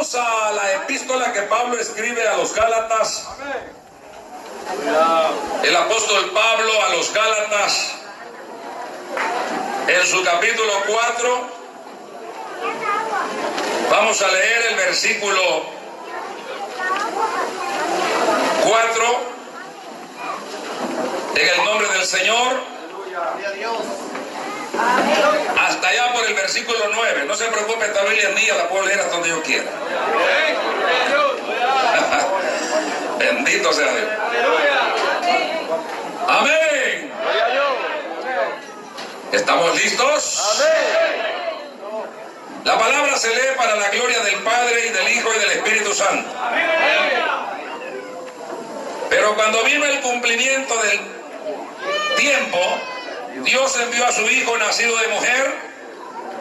Vamos a la epístola que Pablo escribe a los Gálatas. El apóstol Pablo a los Gálatas, en su capítulo 4, vamos a leer el versículo 4, en el nombre del Señor, hasta allá por el versículo 9. No se preocupe, esta Biblia es mía, la puedo leer hasta donde yo quiera. Bendito sea Dios. Amén. ¿Estamos listos? La palabra se lee para la gloria del Padre y del Hijo y del Espíritu Santo. Pero cuando vino el cumplimiento del tiempo, Dios envió a su Hijo nacido de mujer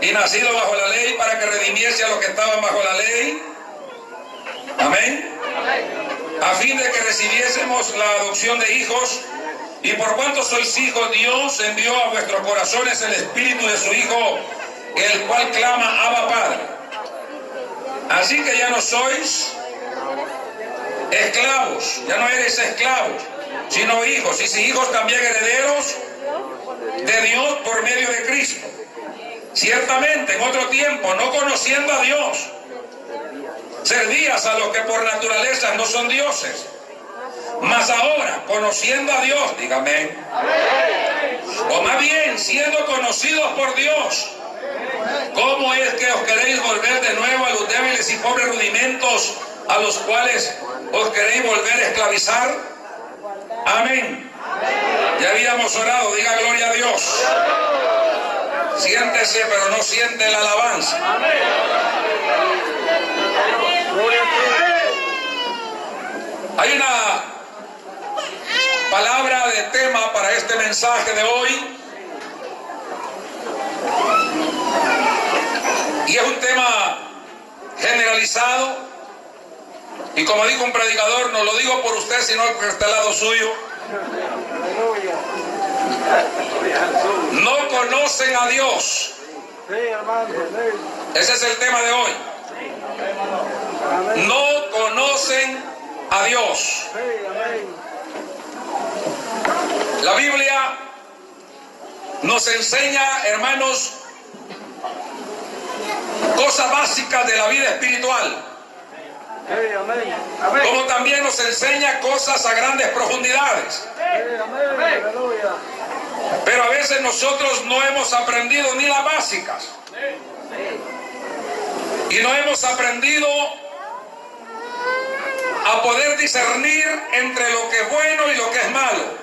y nacido bajo la ley para que redimiese a los que estaban bajo la ley. Amén. A fin de que recibiésemos la adopción de hijos. Y por cuanto sois hijos, Dios envió a vuestros corazones el espíritu de su Hijo, el cual clama Abba Padre. Así que ya no sois esclavos, ya no eres esclavos, sino hijos. Y si hijos también herederos de Dios por medio de Cristo. Ciertamente, en otro tiempo, no conociendo a Dios, servías a los que por naturaleza no son dioses. Mas ahora, conociendo a Dios, dígame, o más bien siendo conocidos por Dios, ¿cómo es que os queréis volver de nuevo a los débiles y pobres rudimentos a los cuales os queréis volver a esclavizar? Amén. Ya habíamos orado, diga gloria a Dios. Siéntese, pero no siente la alabanza. Hay una palabra de tema para este mensaje de hoy. Y es un tema generalizado. Y como dijo un predicador, no lo digo por usted, sino por este lado suyo. No conocen a Dios. Ese es el tema de hoy. No conocen a Dios. La Biblia nos enseña, hermanos, cosas básicas de la vida espiritual. Como también nos enseña cosas a grandes profundidades. Pero a veces nosotros no hemos aprendido ni las básicas. Y no hemos aprendido a poder discernir entre lo que es bueno y lo que es malo.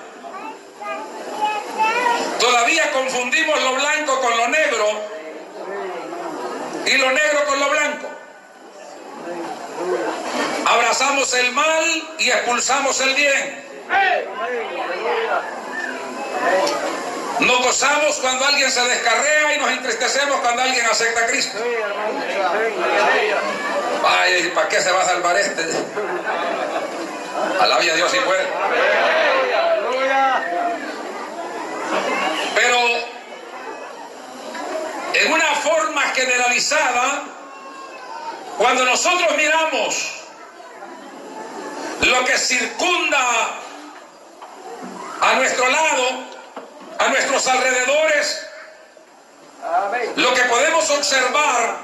Todavía confundimos lo blanco con lo negro y lo negro con lo blanco. Abrazamos el mal y expulsamos el bien. Nos gozamos cuando alguien se descarrea y nos entristecemos cuando alguien acepta a Cristo. Ay, ¿para qué se va a salvar este? Alabia a Dios si puede. Pero en una forma generalizada, cuando nosotros miramos lo que circunda a nuestro lado, a nuestros alrededores, lo que podemos observar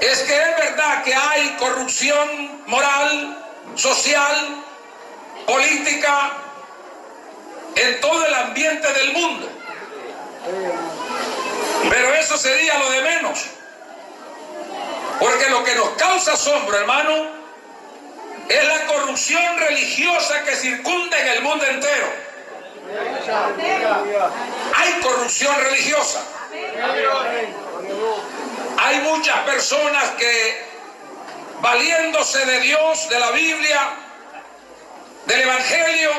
es que es verdad que hay corrupción moral, social, política, en todo el ambiente del mundo. Pero eso sería lo de menos. Porque lo que nos causa asombro, hermano, es la corrupción religiosa que circunda en el mundo entero. Hay corrupción religiosa. Hay muchas personas que, valiéndose de Dios, de la Biblia, del Evangelio,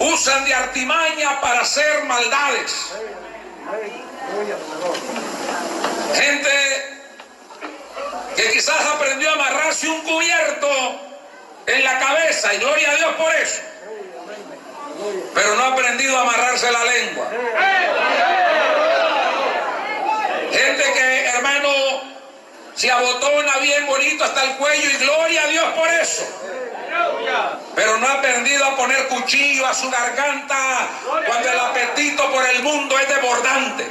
usan de artimaña para hacer maldades. Gente que quizás aprendió a amarrarse un cubierto en la cabeza y gloria a Dios por eso. Pero no ha aprendido a amarrarse la lengua. Gente que, hermano, se abotona bien bonito hasta el cuello y gloria a Dios por eso. Pero no ha aprendido a poner cuchillo a su garganta cuando el apetito por el mundo es desbordante.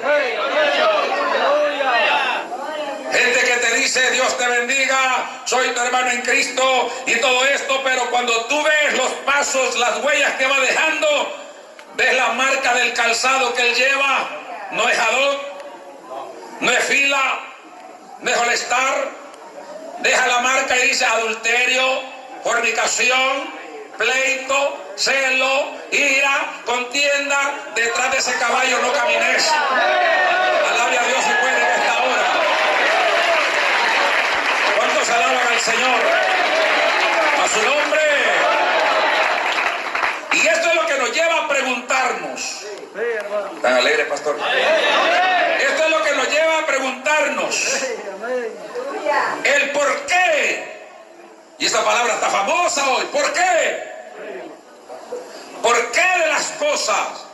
Gente dice Dios te bendiga, soy tu hermano en Cristo y todo esto, pero cuando tú ves los pasos, las huellas que va dejando, ves la marca del calzado que él lleva, no es jadón, no es fila, no es molestar, deja la marca y dice adulterio, fornicación, pleito, celo, ira, contienda, detrás de ese caballo no camines. Alabe a Dios y puede en esta hora. ¿Cuántos alaban Señor? A su nombre. Y esto es lo que nos lleva a preguntarnos. ¿Tan alegre, pastor? Esto es lo que nos lleva a preguntarnos. El por qué. Y esta palabra está famosa hoy. ¿Por qué? ¿Por qué de las cosas?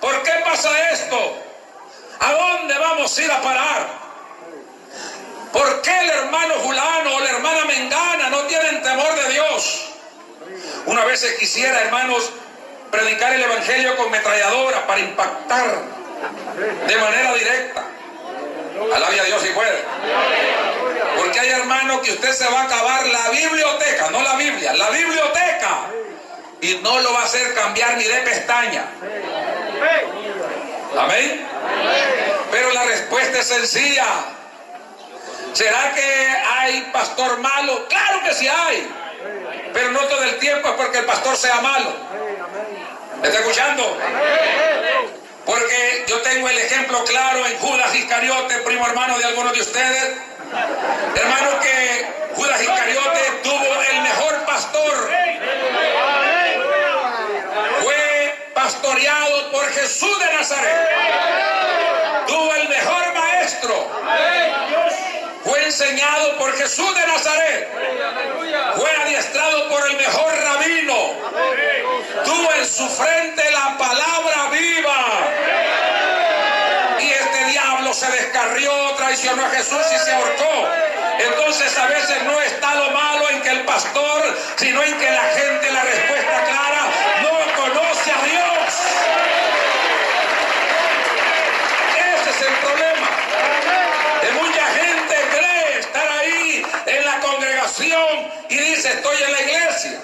¿Por qué pasa esto? ¿A dónde vamos a ir a parar? ¿Por qué el hermano Julano o la hermana Mengana no tienen temor de Dios? Una vez se quisiera, hermanos, predicar el Evangelio con metralladora para impactar de manera directa. Alabia a Dios y puede. Porque hay hermanos que usted se va a acabar la biblioteca, no la Biblia, la biblioteca. Y no lo va a hacer cambiar ni de pestaña. Amén. Pero la respuesta es sencilla. ¿Será que hay pastor malo? Claro que sí hay. Pero no todo el tiempo es porque el pastor sea malo. ¿Me está escuchando? Porque yo tengo el ejemplo claro en Judas Iscariote, primo hermano de algunos de ustedes. Hermano que Judas Iscariote tuvo el mejor pastor. Fue pastoreado por Jesús de Nazaret. Tuvo el mejor. Fue enseñado por Jesús de Nazaret. Fue adiestrado por el mejor rabino. Tuvo en su frente la palabra viva. Y este diablo se descarrió, traicionó a Jesús y se ahorcó. Entonces a veces no está lo malo en que el pastor, sino en que la gente, la respuesta clara, no conoce a Dios. Ese es el problema. De mucha gente cree estar ahí en la congregación y dice estoy en la iglesia.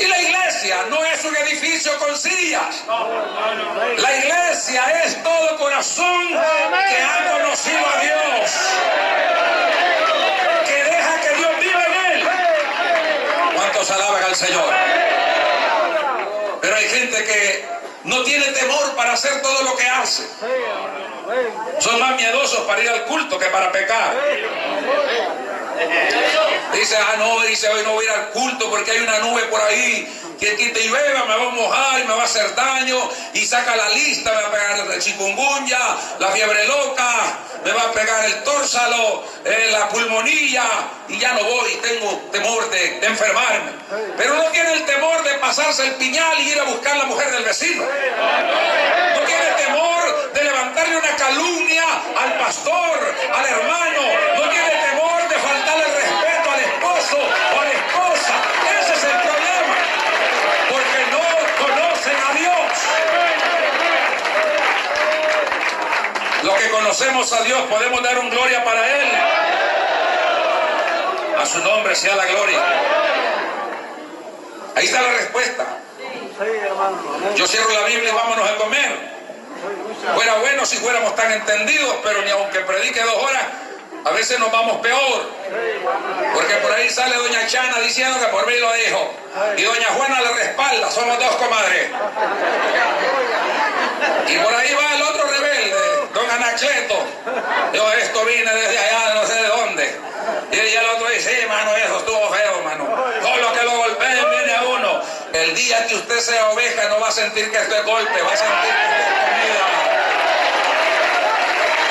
Y la iglesia no es un La iglesia es todo corazón que ha conocido a Dios. Que deja que Dios viva en él. ¿Cuántos alaban al Señor? Pero hay gente que no tiene temor para hacer todo lo que hace. Son más miedosos para ir al culto que para pecar. Dice, ah, no, dice, hoy no voy a ir al culto porque hay una nube por ahí que quite y beba, me va a mojar y me va a hacer daño. Y saca la lista, me va a pegar el chikungunya, la fiebre loca, me va a pegar el tórsalo, eh, la pulmonía y ya no voy, tengo temor de, enfermarme. Pero no tiene el temor de pasarse el piñal y ir a buscar la mujer del vecino. No tiene temor de levantarle una calumnia al pastor, al hermano. No tiene temor de faltarle respeto al esposo o a la esposa. Ese es el problema. Porque no conocen a Dios. Los que conocemos a Dios podemos dar un gloria para Él. A su nombre sea la gloria. Ahí está la respuesta. Yo cierro la Biblia y vámonos a comer. Fuera bueno si fuéramos tan entendidos, pero ni aunque predique dos horas, a veces nos vamos peor. Porque por ahí sale doña Chana diciendo que por mí lo dijo. Y doña Juana le respalda, somos dos comadres. Y por ahí va el otro rebelde, don Anacleto. Yo esto vine desde allá, no sé de dónde. Y el otro dice, sí, mano, eso estuvo feo, mano. Todo lo que lo golpeen viene a uno. El día que usted sea oveja no va a sentir que esto es golpe, va a sentir que esto es comida.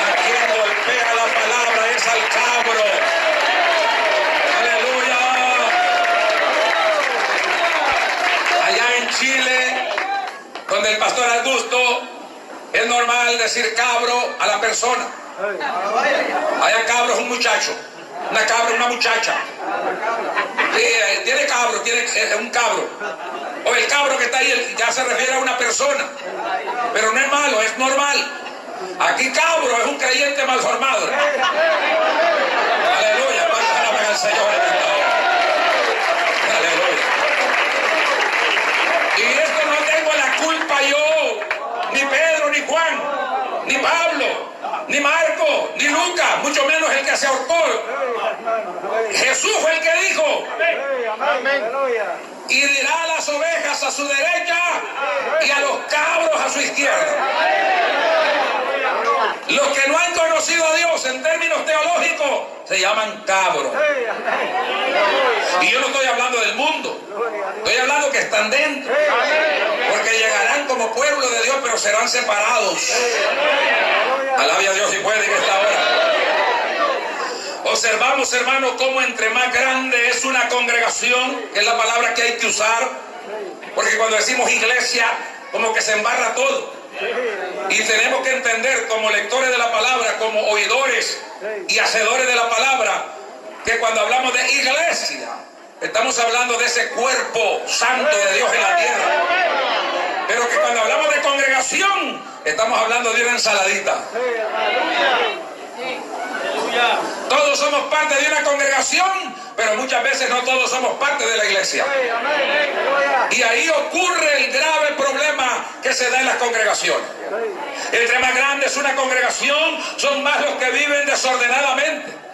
A quien golpea la palabra es al cabro. Aleluya. Allá en Chile, donde el pastor Augusto es normal decir cabro a la persona. Hay cabro es un muchacho. Una cabra, una muchacha. Eh, tiene cabro, tiene un cabro. O el cabro que está ahí ya se refiere a una persona. Pero no es malo, es normal. Aquí cabro es un creyente mal formado. Aleluya, Señor. Aleluya. Y esto no tengo la culpa yo, ni Pedro, ni Juan, ni Pablo ni Marco, ni Lucas, mucho menos el que se ahorcó. Jesús fue el que dijo. Y dirá a las ovejas a su derecha y a los cabros a su izquierda. Los que no han conocido a Dios en términos teológicos se llaman cabros. Y yo no estoy hablando del mundo, estoy hablando que están dentro. Porque llegarán como pueblo de Dios, pero serán separados. Alabia Dios y puede en esta hora. Observamos, hermanos, cómo entre más grande es una congregación, que es la palabra que hay que usar, porque cuando decimos iglesia, como que se embarra todo. Y tenemos que entender como lectores de la palabra, como oidores y hacedores de la palabra, que cuando hablamos de iglesia, estamos hablando de ese cuerpo santo de Dios en la tierra. Pero que cuando hablamos de congregación, Estamos hablando de una ensaladita. Todos somos parte de una congregación, pero muchas veces no todos somos parte de la iglesia. Y ahí ocurre el grave problema que se da en las congregaciones. Entre más grande es una congregación, son más los que viven desordenadamente.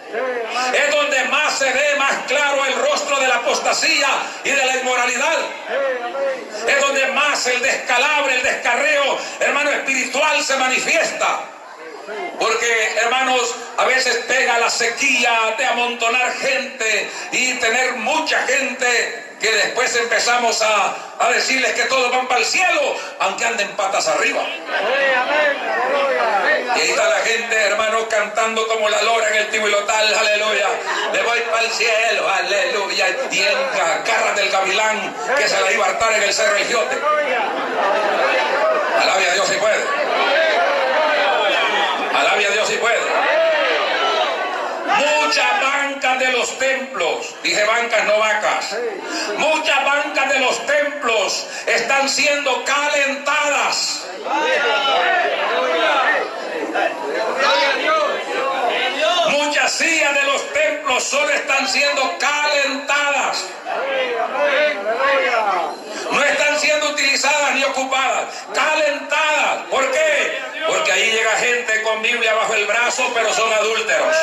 Es donde más se ve más claro el rostro de la apostasía y de la inmoralidad. Es donde más el descalabre, el descarreo, hermano, espiritual se manifiesta. Porque, hermanos, a veces pega la sequía de amontonar gente y tener mucha gente que después empezamos a, decirles que todos van para el cielo, aunque anden patas arriba. Y ahí está la gente, hermano, cantando como la lora en el tibulotal, aleluya. Le voy para el cielo, aleluya. Y en garras del gavilán que se la iba a hartar en el cerro Giote. Alabia a Dios si puede. Alabia a Dios si puede. Muchas de los templos, dije bancas, no vacas, muchas bancas de los templos están siendo calentadas. Muchas sillas de los templos solo están siendo calentadas. No están siendo utilizadas ni ocupadas, calentadas. ¿Por qué? Porque ahí llega gente con Biblia bajo el brazo, pero son adúlteros.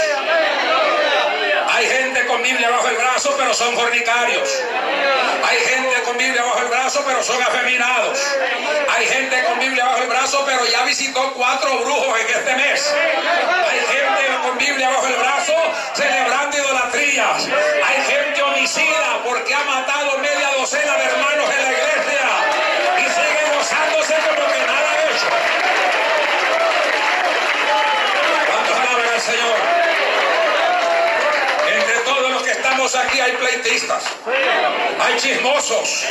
Con Biblia bajo el brazo, pero son fornicarios. Hay gente con Biblia bajo el brazo, pero son afeminados. Hay gente con Biblia bajo el brazo, pero ya visitó cuatro brujos en este mes. Hay gente con Biblia bajo el brazo celebrando idolatrías. Hay gente homicida porque ha matado media docena de hermanos en la iglesia y sigue gozándose como que nada ha hecho. ¿Cuántos alaban al Señor? Aquí hay pleitistas, hay chismosos.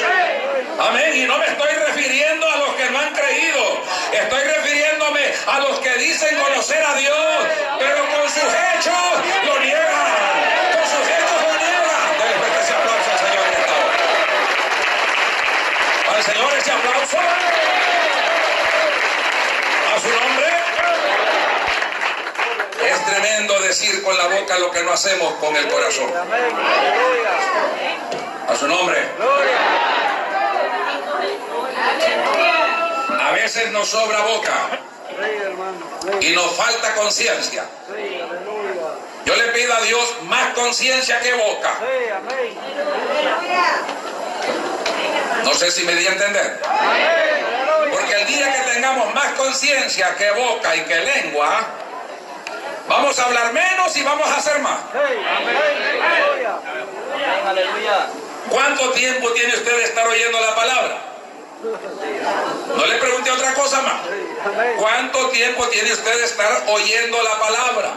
Amén. Y no me estoy refiriendo a los que no han creído. Estoy refiriéndome a los que dicen conocer a Dios, pero con sus hechos lo niegan. Con sus hechos lo niegan. Denle ese aplauso al Señor en esta. Al Señor ese aplauso. A su nombre. Tremendo decir con la boca lo que no hacemos con el corazón. A su nombre. A veces nos sobra boca y nos falta conciencia. Yo le pido a Dios más conciencia que boca. No sé si me di a entender. Porque el día que tengamos más conciencia que boca y que lengua, Vamos a hablar menos y vamos a hacer más. ¿Cuánto tiempo tiene usted de estar oyendo la palabra? No le pregunte otra cosa más. ¿Cuánto tiempo tiene usted de estar oyendo la palabra?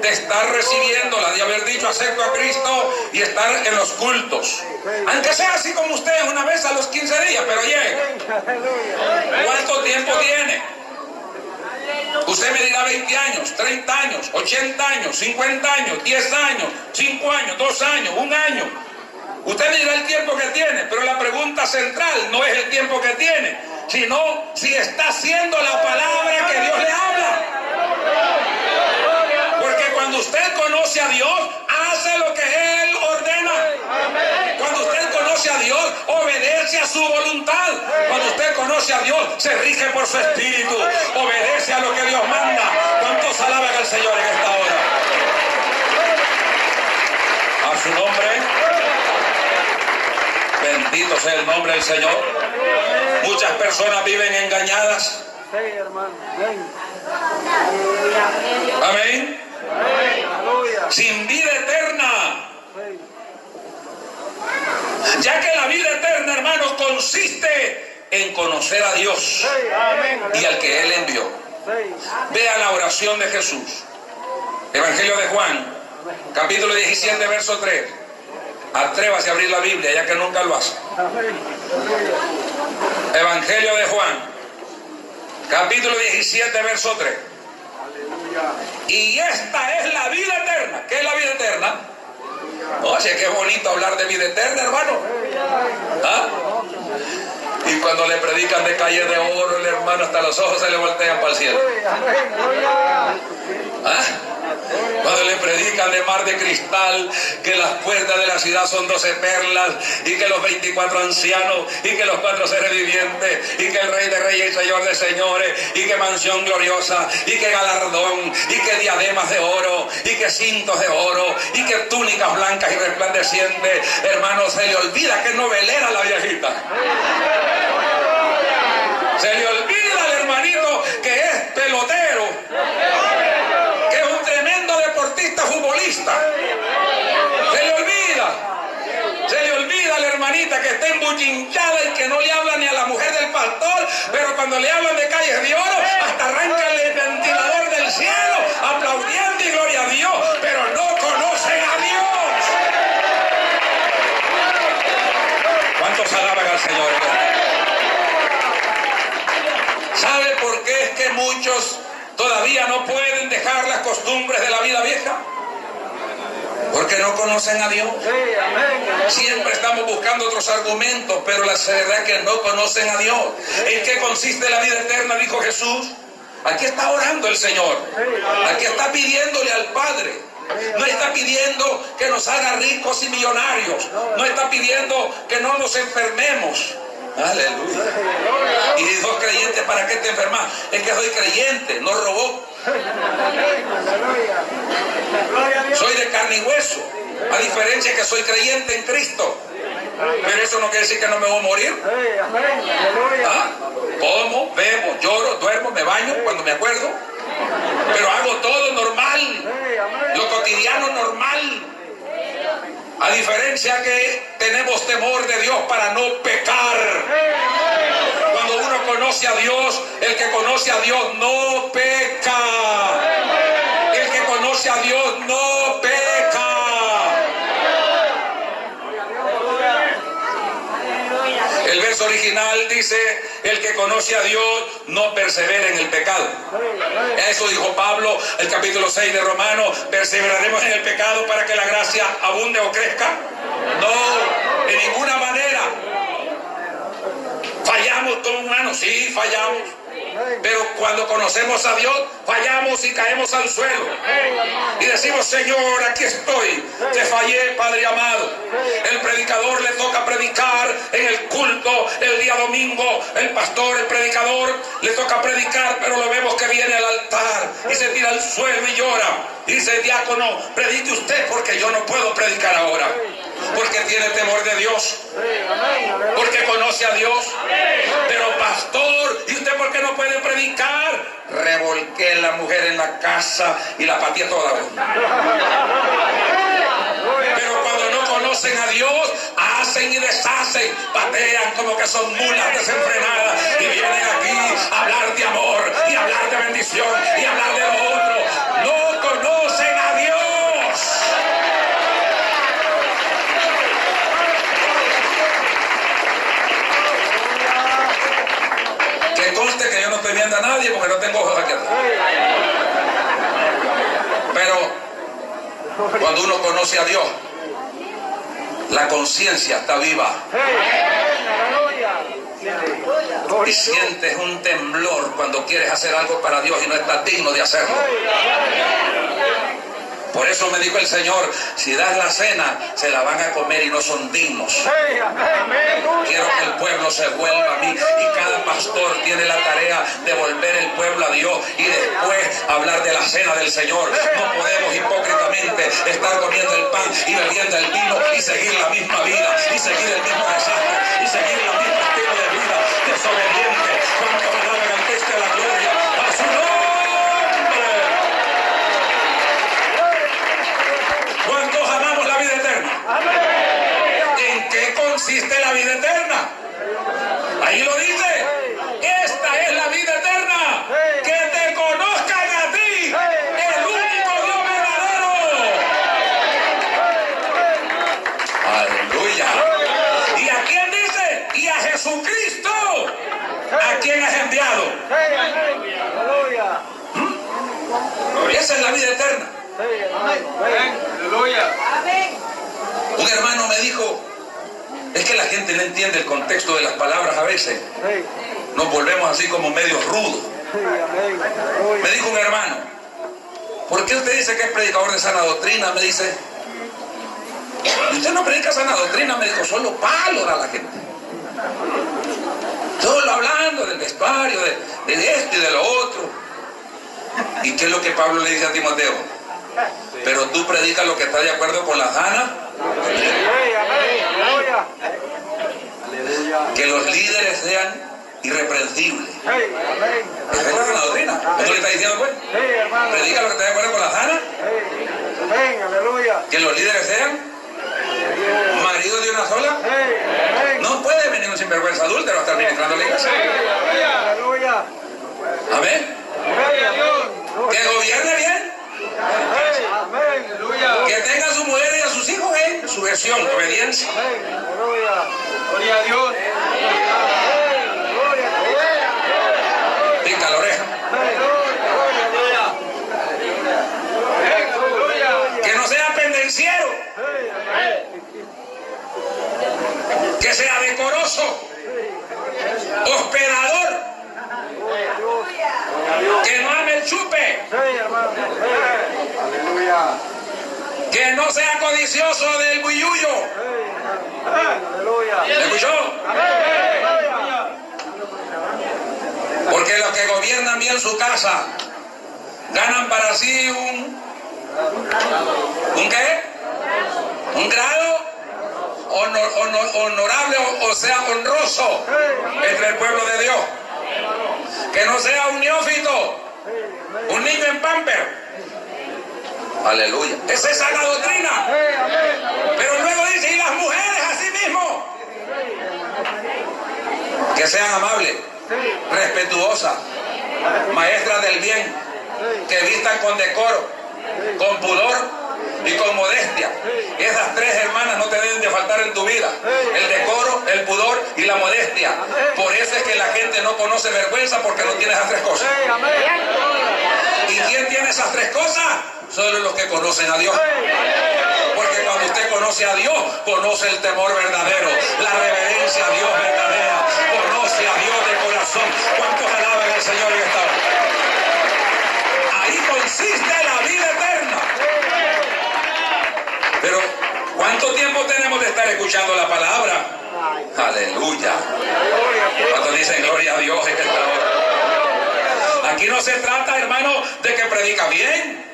De estar recibiéndola, de haber dicho acepto a Cristo y estar en los cultos. Aunque sea así como usted, una vez a los 15 días, pero llegue. ¿Cuánto tiempo tiene? Usted me dirá 20 años, 30 años, 80 años, 50 años, 10 años, 5 años, 2 años, 1 año. Usted me dirá el tiempo que tiene, pero la pregunta central no es el tiempo que tiene, sino si está haciendo la palabra que Dios le habla. Porque cuando usted conoce a Dios, hace lo que usted a Dios, obedece a su voluntad. Cuando usted conoce a Dios, se rige por su espíritu, obedece a lo que Dios manda. ¿Cuántos alaban al Señor en esta hora? A su nombre. Bendito sea el nombre del Señor. Muchas personas viven engañadas. Amén. Sin vida eterna. Ya que la vida eterna, hermanos, consiste en conocer a Dios y al que Él envió. Vea la oración de Jesús. Evangelio de Juan, capítulo 17, verso 3. Atrévase a abrir la Biblia, ya que nunca lo hace. Evangelio de Juan, capítulo 17, verso 3. Y esta es la vida eterna. ¿Qué es la vida eterna? Oye, qué bonito hablar de vida eterna, hermano. ¿Ah? Y cuando le predican de calle de oro, el hermano hasta los ojos se le voltean para el cielo. ¿Ah? Cuando le predican de mar de cristal, que las puertas de la ciudad son doce perlas, y que los 24 ancianos, y que los cuatro seres vivientes, y que el rey de reyes y señor de señores, y que mansión gloriosa, y que galardón, y que diademas de oro, y que cintos de oro, y que túnicas blancas y resplandecientes. Hermano, se le olvida que es novelera la viejita. Se le olvida al hermanito que es pelotero Se le olvida. Se le olvida a la hermanita que está embuchinchada y que no le habla ni a la mujer del pastor, pero cuando le hablan de calles de oro, hasta arranca el ventilador del cielo, aplaudiendo y gloria a Dios, pero no conocen a Dios. ¿Cuántos alaban al Señor? ¿Sabe por qué es que muchos todavía no pueden dejar las costumbres de la vida vieja? Porque no conocen a Dios. Siempre estamos buscando otros argumentos, pero la verdad es que no conocen a Dios. ¿En qué consiste la vida eterna? Dijo Jesús. Aquí está orando el Señor. Aquí está pidiéndole al Padre. No está pidiendo que nos haga ricos y millonarios. No está pidiendo que no nos enfermemos. Aleluya. Y dos creyentes, ¿para qué te enfermas? Es que soy creyente, no robó. Soy de carne y hueso. A diferencia que soy creyente en Cristo. Pero eso no quiere decir que no me voy a morir. ¿Ah? Como, bebo, lloro, duermo, me baño cuando me acuerdo. Pero hago todo normal. Lo cotidiano normal. A diferencia que tenemos temor de Dios para no pecar. Conoce a Dios, el que conoce a Dios no peca. El que conoce a Dios no peca. El verso original dice, el que conoce a Dios no persevera en el pecado. Eso dijo Pablo, el capítulo 6 de Romanos, perseveraremos en el pecado para que la gracia abunde o crezca. No, de ninguna manera. Fallamos como humanos, sí, fallamos. Pero cuando conocemos a Dios, fallamos y caemos al suelo. Y decimos, Señor, aquí estoy. Te fallé, Padre amado. El predicador le toca predicar en el culto el día domingo. El pastor, el predicador, le toca predicar, pero lo vemos que viene al altar y se tira al suelo y llora. Y dice diácono, predique usted porque yo no puedo predicar ahora. Porque tiene temor de Dios. Porque conoce a Dios. Pero pastor, ¿y usted por qué no puede predicar? Revolqué la mujer en la casa y la pateé toda. Pero cuando no conocen a Dios, hacen y deshacen, patean como que son mulas desenfrenadas y vienen aquí a hablar de amor y hablar de bendición y hablar de lo otro. No vivienda a nadie porque no tengo ojos aquí. Pero cuando uno conoce a Dios, la conciencia está viva. Y sientes un temblor cuando quieres hacer algo para Dios y no estás digno de hacerlo. Por eso me dijo el Señor, si das la cena, se la van a comer y no son dignos. Quiero que el pueblo se vuelva a mí y cada pastor tiene la tarea de volver el pueblo a Dios y después hablar de la cena del Señor. No podemos hipócritamente estar comiendo el pan y bebiendo el vino y seguir la misma vida y seguir el mismo desastre y seguir el mismo estilo de vida desobediente. Cuanto me la gloria a su nombre. ¿Cuántos amamos la vida eterna? ¿En consiste la vida eterna? Ahí lo dice. Esta es la vida eterna. Que te conozcan a ti, el único Dios verdadero. Aleluya. ¿Y a quién dice? Y a Jesucristo. ¿A quién has enviado? ¿Mm? Esa es la vida eterna. Un hermano me dijo, es que la gente no entiende el contexto de las palabras a veces. Nos volvemos así como medio rudos. Me dijo un hermano, ¿por qué usted dice que es predicador de sana doctrina? Me dice, usted no predica sana doctrina, me dijo, solo palo a la gente. Solo hablando del vestuario, de, de esto y de lo otro. ¿Y qué es lo que Pablo le dice a Timoteo? Pero tú predicas lo que está de acuerdo con la sana. Que los líderes sean irreprensibles. Esa es la doctrina. ¿Qué le está diciendo pues? Predica lo que está de acuerdo con la sana. Que los líderes sean maridos de una sola. No puede venir un sinvergüenza adúltero a estar ministrando la iglesia. Amén. Que gobierne bien. Que tenga a su mujer y a sus hijos en sujeción, obediencia. Gloria a Dios. Pica la oreja. Que no sea pendenciero. Que sea decoroso. Hospedador. Que no ame el chupe. Que no sea codicioso del buyuyo. ¿Me escuchó? Porque los que gobiernan bien su casa ganan para sí un. ¿Un qué? Un grado honor- honor- honorable, o, o sea, honroso entre el pueblo de Dios. Que no sea un neófito, un niño en pamper. Aleluya. Esa es la doctrina. Pero luego dice, y las mujeres así mismo. Que sean amables, respetuosas, maestras del bien, que vistan con decoro, con pudor y con modestia. Esas tres hermanas no te deben de faltar en tu vida. El decoro, el pudor y la modestia. Por eso es que la gente no conoce vergüenza porque no tiene esas tres cosas. ¿Y quién tiene esas tres cosas? Solo los que conocen a Dios. Porque cuando usted conoce a Dios, conoce el temor verdadero, la reverencia a Dios verdadera, conoce a Dios de corazón. ¿Cuántos alaban al Señor en esta? Ahí consiste la vida eterna. Pero, ¿cuánto tiempo tenemos de estar escuchando la palabra? Aleluya. ¿Cuántos dicen gloria a Dios en esta hora? Aquí no se trata, hermano, de que predica bien.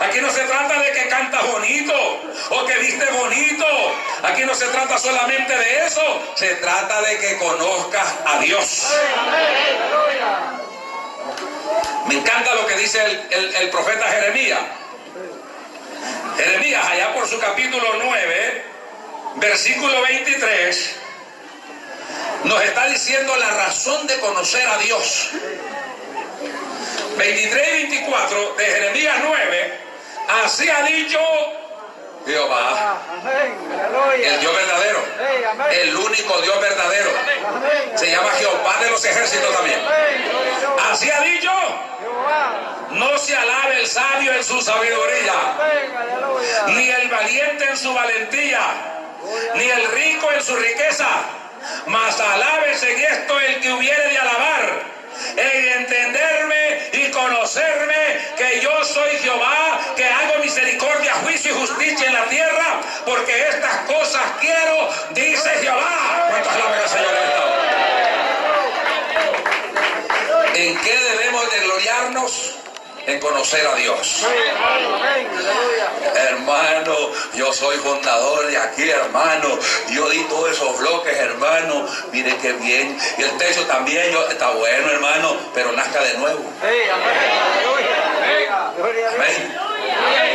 Aquí no se trata de que cantas bonito o que viste bonito. Aquí no se trata solamente de eso. Se trata de que conozcas a Dios. Me encanta lo que dice el profeta Jeremías. Jeremías, allá por su capítulo 9, versículo 23, nos está diciendo la razón de conocer a Dios. 23 y 24 de Jeremías 9, así ha dicho Jehová, el Dios verdadero, el único Dios verdadero. Se llama Jehová de los ejércitos también. Así ha dicho, Jehová. no se alabe el sabio en su sabiduría, ni el valiente en su valentía, ni el rico en su riqueza, mas alábese en esto el que hubiere de alabar, en entenderme y conocerme que yo soy Jehová, que hago misericordia, juicio y justicia porque estas cosas quiero, dice Jehová. ¿Cuántos alaban al Señor en qué debemos de gloriarnos? En conocer a Dios. Hermano, yo soy fundador de aquí, hermano. Yo di todos esos bloques, hermano. Mire qué bien. Y el techo también, yo, está bueno, hermano, pero nazca de nuevo. Amén.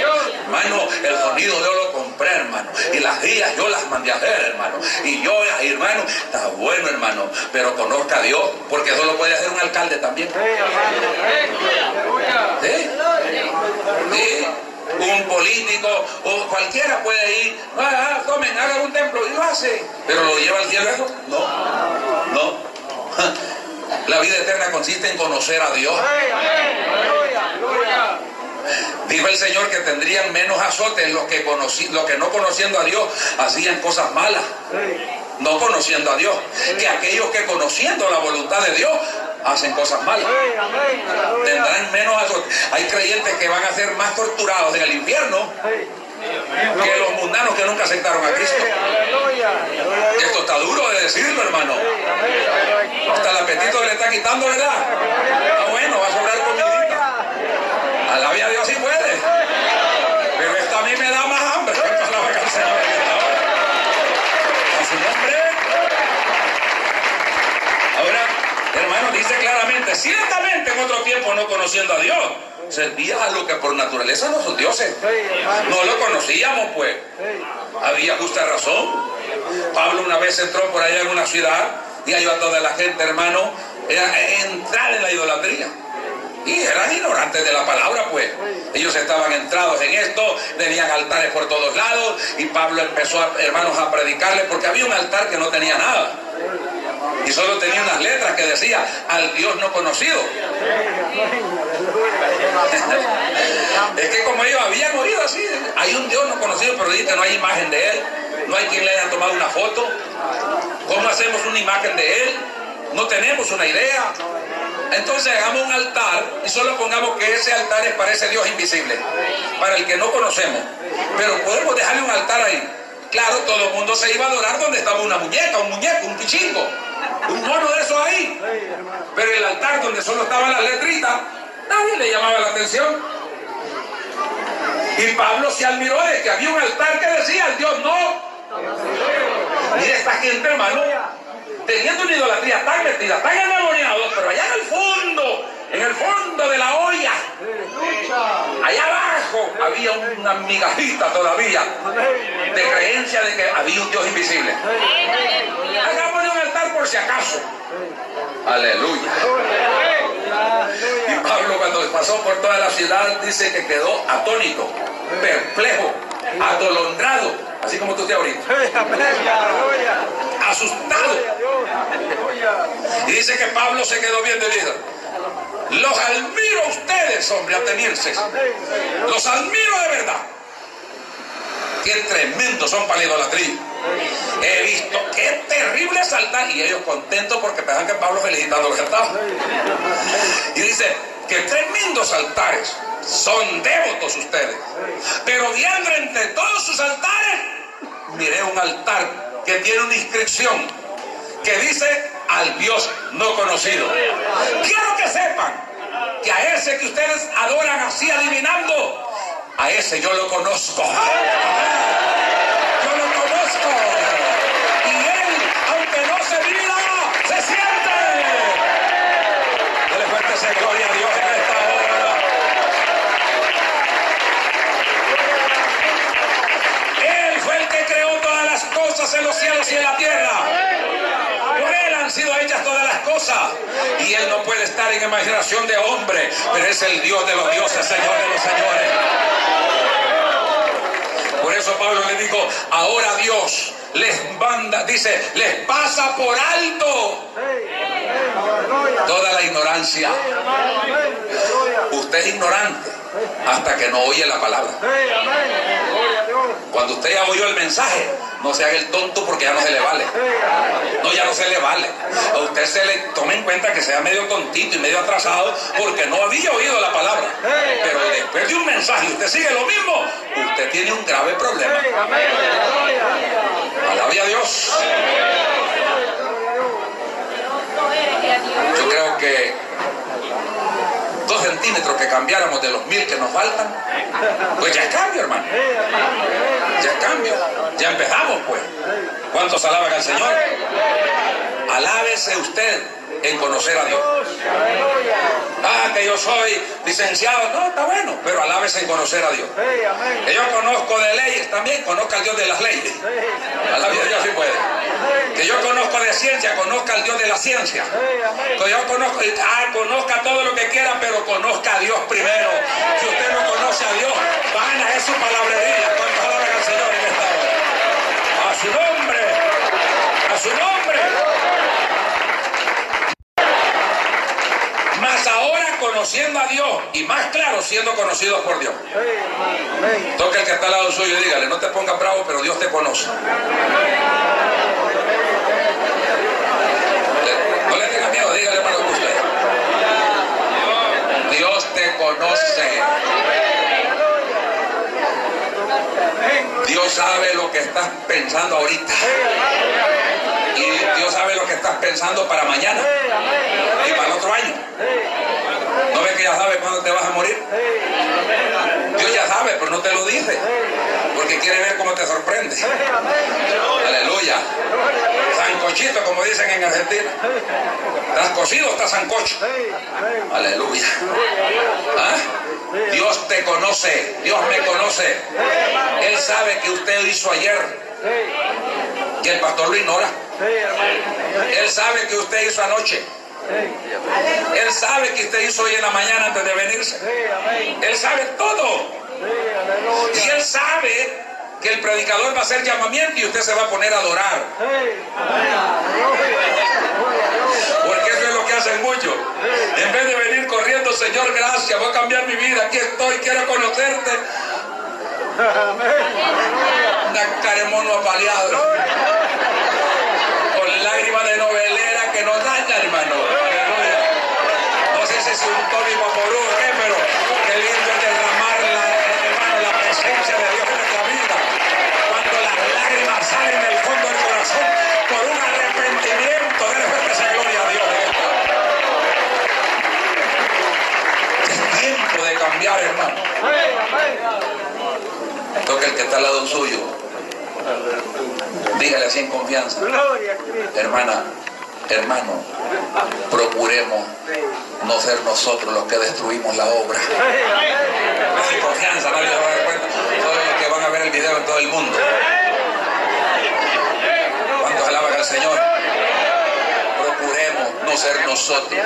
Hermano, el sonido yo lo compré, hermano. Y las guías yo las mandé a hacer, hermano. Y yo, hermano, está bueno, hermano. Pero conozca a Dios, porque eso lo puede hacer un alcalde también. Un político o cualquiera puede ir, ah, ah, tomen, hagan un templo y lo hace. Pero lo lleva al cielo eso? No, no. La vida eterna consiste en conocer a Dios. Aleluya. Dijo el Señor que tendrían menos azotes los que, conocí, los que no conociendo a Dios hacían cosas malas, no conociendo a Dios, que aquellos que conociendo la voluntad de Dios hacen cosas malas. Tendrán menos azotes. Hay creyentes que van a ser más torturados en el infierno que los mundanos que nunca aceptaron a Cristo. Esto está duro de decirlo, hermano. Hasta el apetito le está quitando, ¿verdad? Ah, bueno, va a sobrar comidita. Aleluya. Alabia a Dios si puede. Pero esto a mí me da más hambre. Alaba al Señor en esta hora. A su nombre. Ahora, hermano, dice claramente, ciertamente en otro tiempo no conociendo a Dios, servía a lo que por naturaleza no son dioses. No lo conocíamos, pues. Había justa razón. Pablo una vez entró por allá en una ciudad y halló a toda la gente, hermano, era entrar en la idolatría. Y eran ignorantes de la palabra, pues. Ellos estaban entrados en esto, tenían altares por todos lados y Pablo empezó, a, hermanos, a predicarles porque había un altar que no tenía nada. Y solo tenía unas letras que decía al Dios no conocido. Es que como ellos habían oído así, hay un Dios no conocido, pero dice no hay imagen de Él, no hay quien le haya tomado una foto. ¿Cómo hacemos una imagen de Él? No tenemos una idea. Entonces hagamos un altar y solo pongamos que ese altar es para ese Dios invisible, para el que no conocemos. Pero podemos dejarle un altar ahí. Claro, todo el mundo se iba a adorar donde estaba una muñeca, un muñeco, un pichingo, un mono de esos ahí. Pero el altar donde solo estaban las letritas, nadie le llamaba la atención. Y Pablo se admiró de que había un altar que decía al Dios no. Mira esta gente, hermano, teniendo una idolatría tan metida, tan endemoniados, pero allá en el fondo, en el fondo de la olla, allá abajo había una migajita todavía de creencia de que había un Dios invisible. Hagámosle un altar por si acaso. Aleluya. Y Pablo cuando pasó por toda la ciudad dice que quedó atónito, perplejo, atolondrado, así como tú te ahorita, asustado. Y dice que Pablo se quedó viendo y dijo, los admiro a ustedes, hombre, atenienses. Los admiro de verdad. Qué tremendos son para la idolatría. He visto qué terrible saltar y ellos contentos porque pensaban que Pablo felicitando a los que estaban. Y dice que tremendos altares son devotos ustedes. Pero viendo entre todos sus altares, miré un altar que tiene una inscripción que dice al Dios no conocido. Quiero que sepan que a ese que ustedes adoran así adivinando, a ese yo lo conozco. Yo lo conozco. Y él, aunque no se mira, se siente. Dale fuerte esa gloria a Dios cosas en los cielos y en la tierra. Por él han sido hechas todas las cosas. Y él no puede estar en imaginación de hombre, pero es el Dios de los dioses, Señor de los señores. Por eso Pablo dijo, ahora Dios les manda, dice, les pasa por alto toda la ignorancia. Usted es ignorante hasta que no oye la palabra. Cuando usted ya oyó el mensaje, no se haga el tonto porque ya no se le vale. No, ya no se le vale. A usted se le tome en cuenta que sea medio tontito y medio atrasado porque no había oído la palabra. Pero después de un mensaje y usted sigue lo mismo, usted tiene un grave problema. Alabe a Dios. Yo creo que dos centímetros que cambiáramos de los mil que nos faltan, pues ya es cambio, hermano. Ya es cambio. Ya empezamos, pues. ¿Cuántos alaban al Señor? Alábese usted en conocer a Dios. Ah, que yo soy licenciado. No, está bueno, pero alábese en conocer a Dios. Que yo conozco de leyes también, conozca al Dios de las leyes. Alabe a Dios si puede. Que yo conozco de ciencia, conozca al Dios de la ciencia. Que yo conozco, ah, conozca todo lo que quiera, pero conozca a Dios primero. Si usted no conoce a Dios, vana es su palabrería. ¿Cuántas al Señor en esta hora? A su nombre, a su nombre. Más ahora conociendo a Dios y más claro siendo conocidos por Dios. Toque el que está al lado suyo y dígale, no te pongas bravo, pero Dios te conoce. No le miedo, dígale usted. Dios te conoce. Dios sabe lo que estás pensando ahorita. Y Dios sabe lo que estás pensando para mañana y para el otro año. ¿No ves que ya sabe cuándo te vas a morir? Dios ya sabe, pero no te lo dice. Porque quiere ver cómo te sorprende. Aleluya. Sancochito, como dicen en Argentina. ¿Estás cocido o estás sancocho? Aleluya. ¿Ah? Dios te conoce. Dios me conoce. Él sabe que usted hizo ayer. Que el pastor lo ignora. Él sabe que usted hizo anoche. Él sabe que usted hizo hoy en la mañana antes de venirse. Él sabe todo. Y él sabe que el predicador va a hacer llamamiento y usted se va a poner a adorar. Porque eso es lo que hacen muchos. En vez de venir corriendo, Señor, gracias, voy a cambiar mi vida, aquí estoy, quiero conocerte. Una caremono apaleado. Con lágrimas de novelera que nos daña, hermano. Aleluya. No sé si es un Tony o qué, pero qué lindo es derramar, la, hermano, la presencia de Dios en nuestra vida. Cuando las lágrimas salen del fondo del corazón por un arrepentimiento, déle fuerte esa gloria a Dios. Es tiempo de cambiar, hermano. Toca el que está al lado suyo. Dígale así en confianza. Hermana, hermano, procuremos no ser nosotros los que destruimos la obra. Sin confianza, nadie se va a dar cuenta. Todos los que van a ver el video en todo el mundo. ¿Cuántos alaban al Señor? Procuremos no ser nosotros.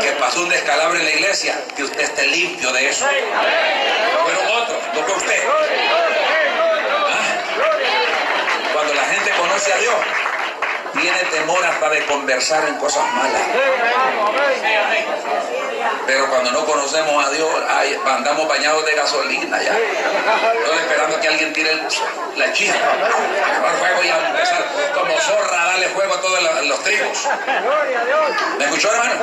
Que pasó un descalabro en la iglesia, que usted esté limpio de eso. Pero otro, no que usted. Ah, Cuando la gente conoce a Dios, tiene temor hasta de conversar en cosas malas. Pero cuando no conocemos a Dios, ay, andamos bañados de gasolina ya. Estoy esperando que alguien tire el- la chispa, agarrar fuego y empezar como zorra a darle fuego a todos los, los trigos. ¿Me escuchó, hermano?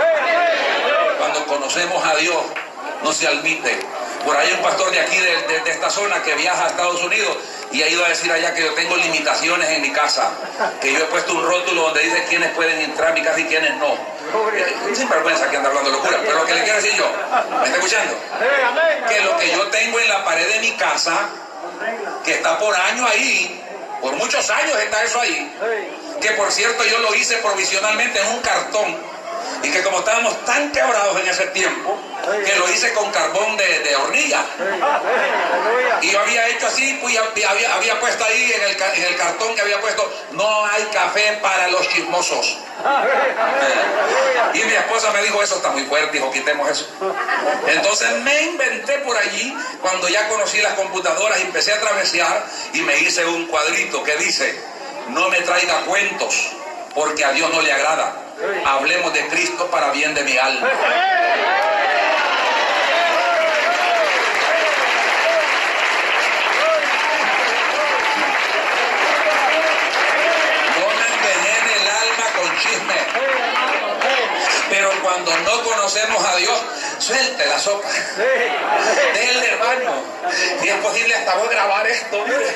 Cuando conocemos a Dios, no se admite. Por ahí un pastor de aquí, de esta zona, que viaja a Estados Unidos y ha ido a decir allá que yo tengo limitaciones en mi casa, que yo he puesto un rótulo donde dice quiénes pueden entrar a mi casa y quiénes no. Eh, Sin vergüenza que anda hablando locura, pero lo que le quiero decir yo, ¿me está escuchando? Que lo que yo tengo en la pared de mi casa, que está por años ahí, por muchos años está eso ahí, que por cierto yo lo hice provisionalmente en un cartón y que como estábamos tan quebrados en ese tiempo, que lo hice con carbón de, de hornilla. Y yo había hecho así, pues, había, había- puesto ahí en el, en el cartón que había puesto, no hay café para los chismosos. Y mi esposa me dijo, eso está muy fuerte, hijo, quitemos eso. Entonces me inventé por allí, cuando ya conocí las computadoras, empecé a travesear y me hice un cuadrito que dice, no me traiga cuentos, porque a Dios no le agrada. Hablemos de Cristo para bien de mi alma. No me envenene el alma con chisme. No conocemos a Dios, suelte la sopa. Denle hermano. Si es posible, hasta voy a grabar esto. mire.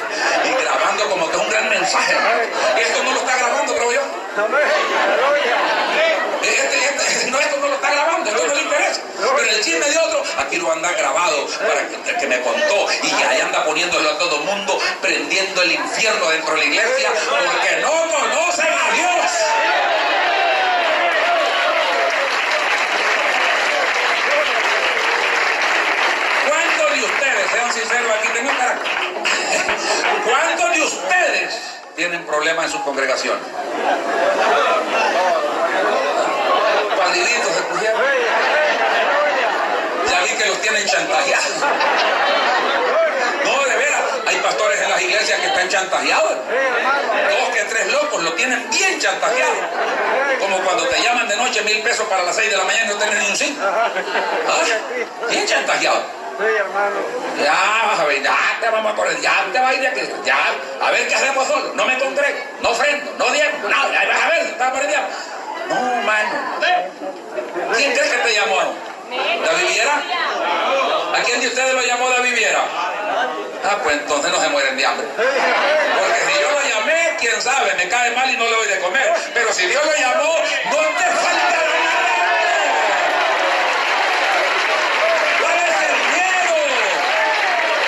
Y grabando como que es un gran mensaje. Esto no lo está grabando, creo yo. Este- este- no, esto no lo está grabando, esto no le interesa. Pero el chisme de otro, aquí lo anda grabado para que, que me contó. Y que ahí anda poniéndolo a todo el mundo, prendiendo el infierno dentro de la iglesia, porque no conocen a Dios. ¿Cuántos de ustedes, aquí tengo cara? ¿Cuántos de ustedes tienen problemas en su congregación? Paliditos se pusieron. Ya vi que los tienen chantajeados. No, de veras, hay pastores en las iglesias que están chantajeados. Dos que tres locos lo tienen bien chantajeado. Como cuando te llaman de noche mil pesos para las seis de la mañana y no tienen ni un cinco. ¿Ah? Bien chantajeado. Sí, hermano. Ya vas a ver, ya te vamos a correr, ya te va a ir de aquí, ya, a ver qué hacemos solo, no me congrego, no ofrendo, no diezmo, nada, ya vas a ver, está por el diablo. No, mano. ¿Quién crees que te llamó? ¿David Viera? ¿A quién de ustedes lo llamó David Viera? Ah, pues entonces no se mueren de hambre. Porque si yo lo llamé, quién sabe, me cae mal y no le doy de comer. Pero si Dios lo llamó, no te faltará nada. ¿Cuál es el miedo?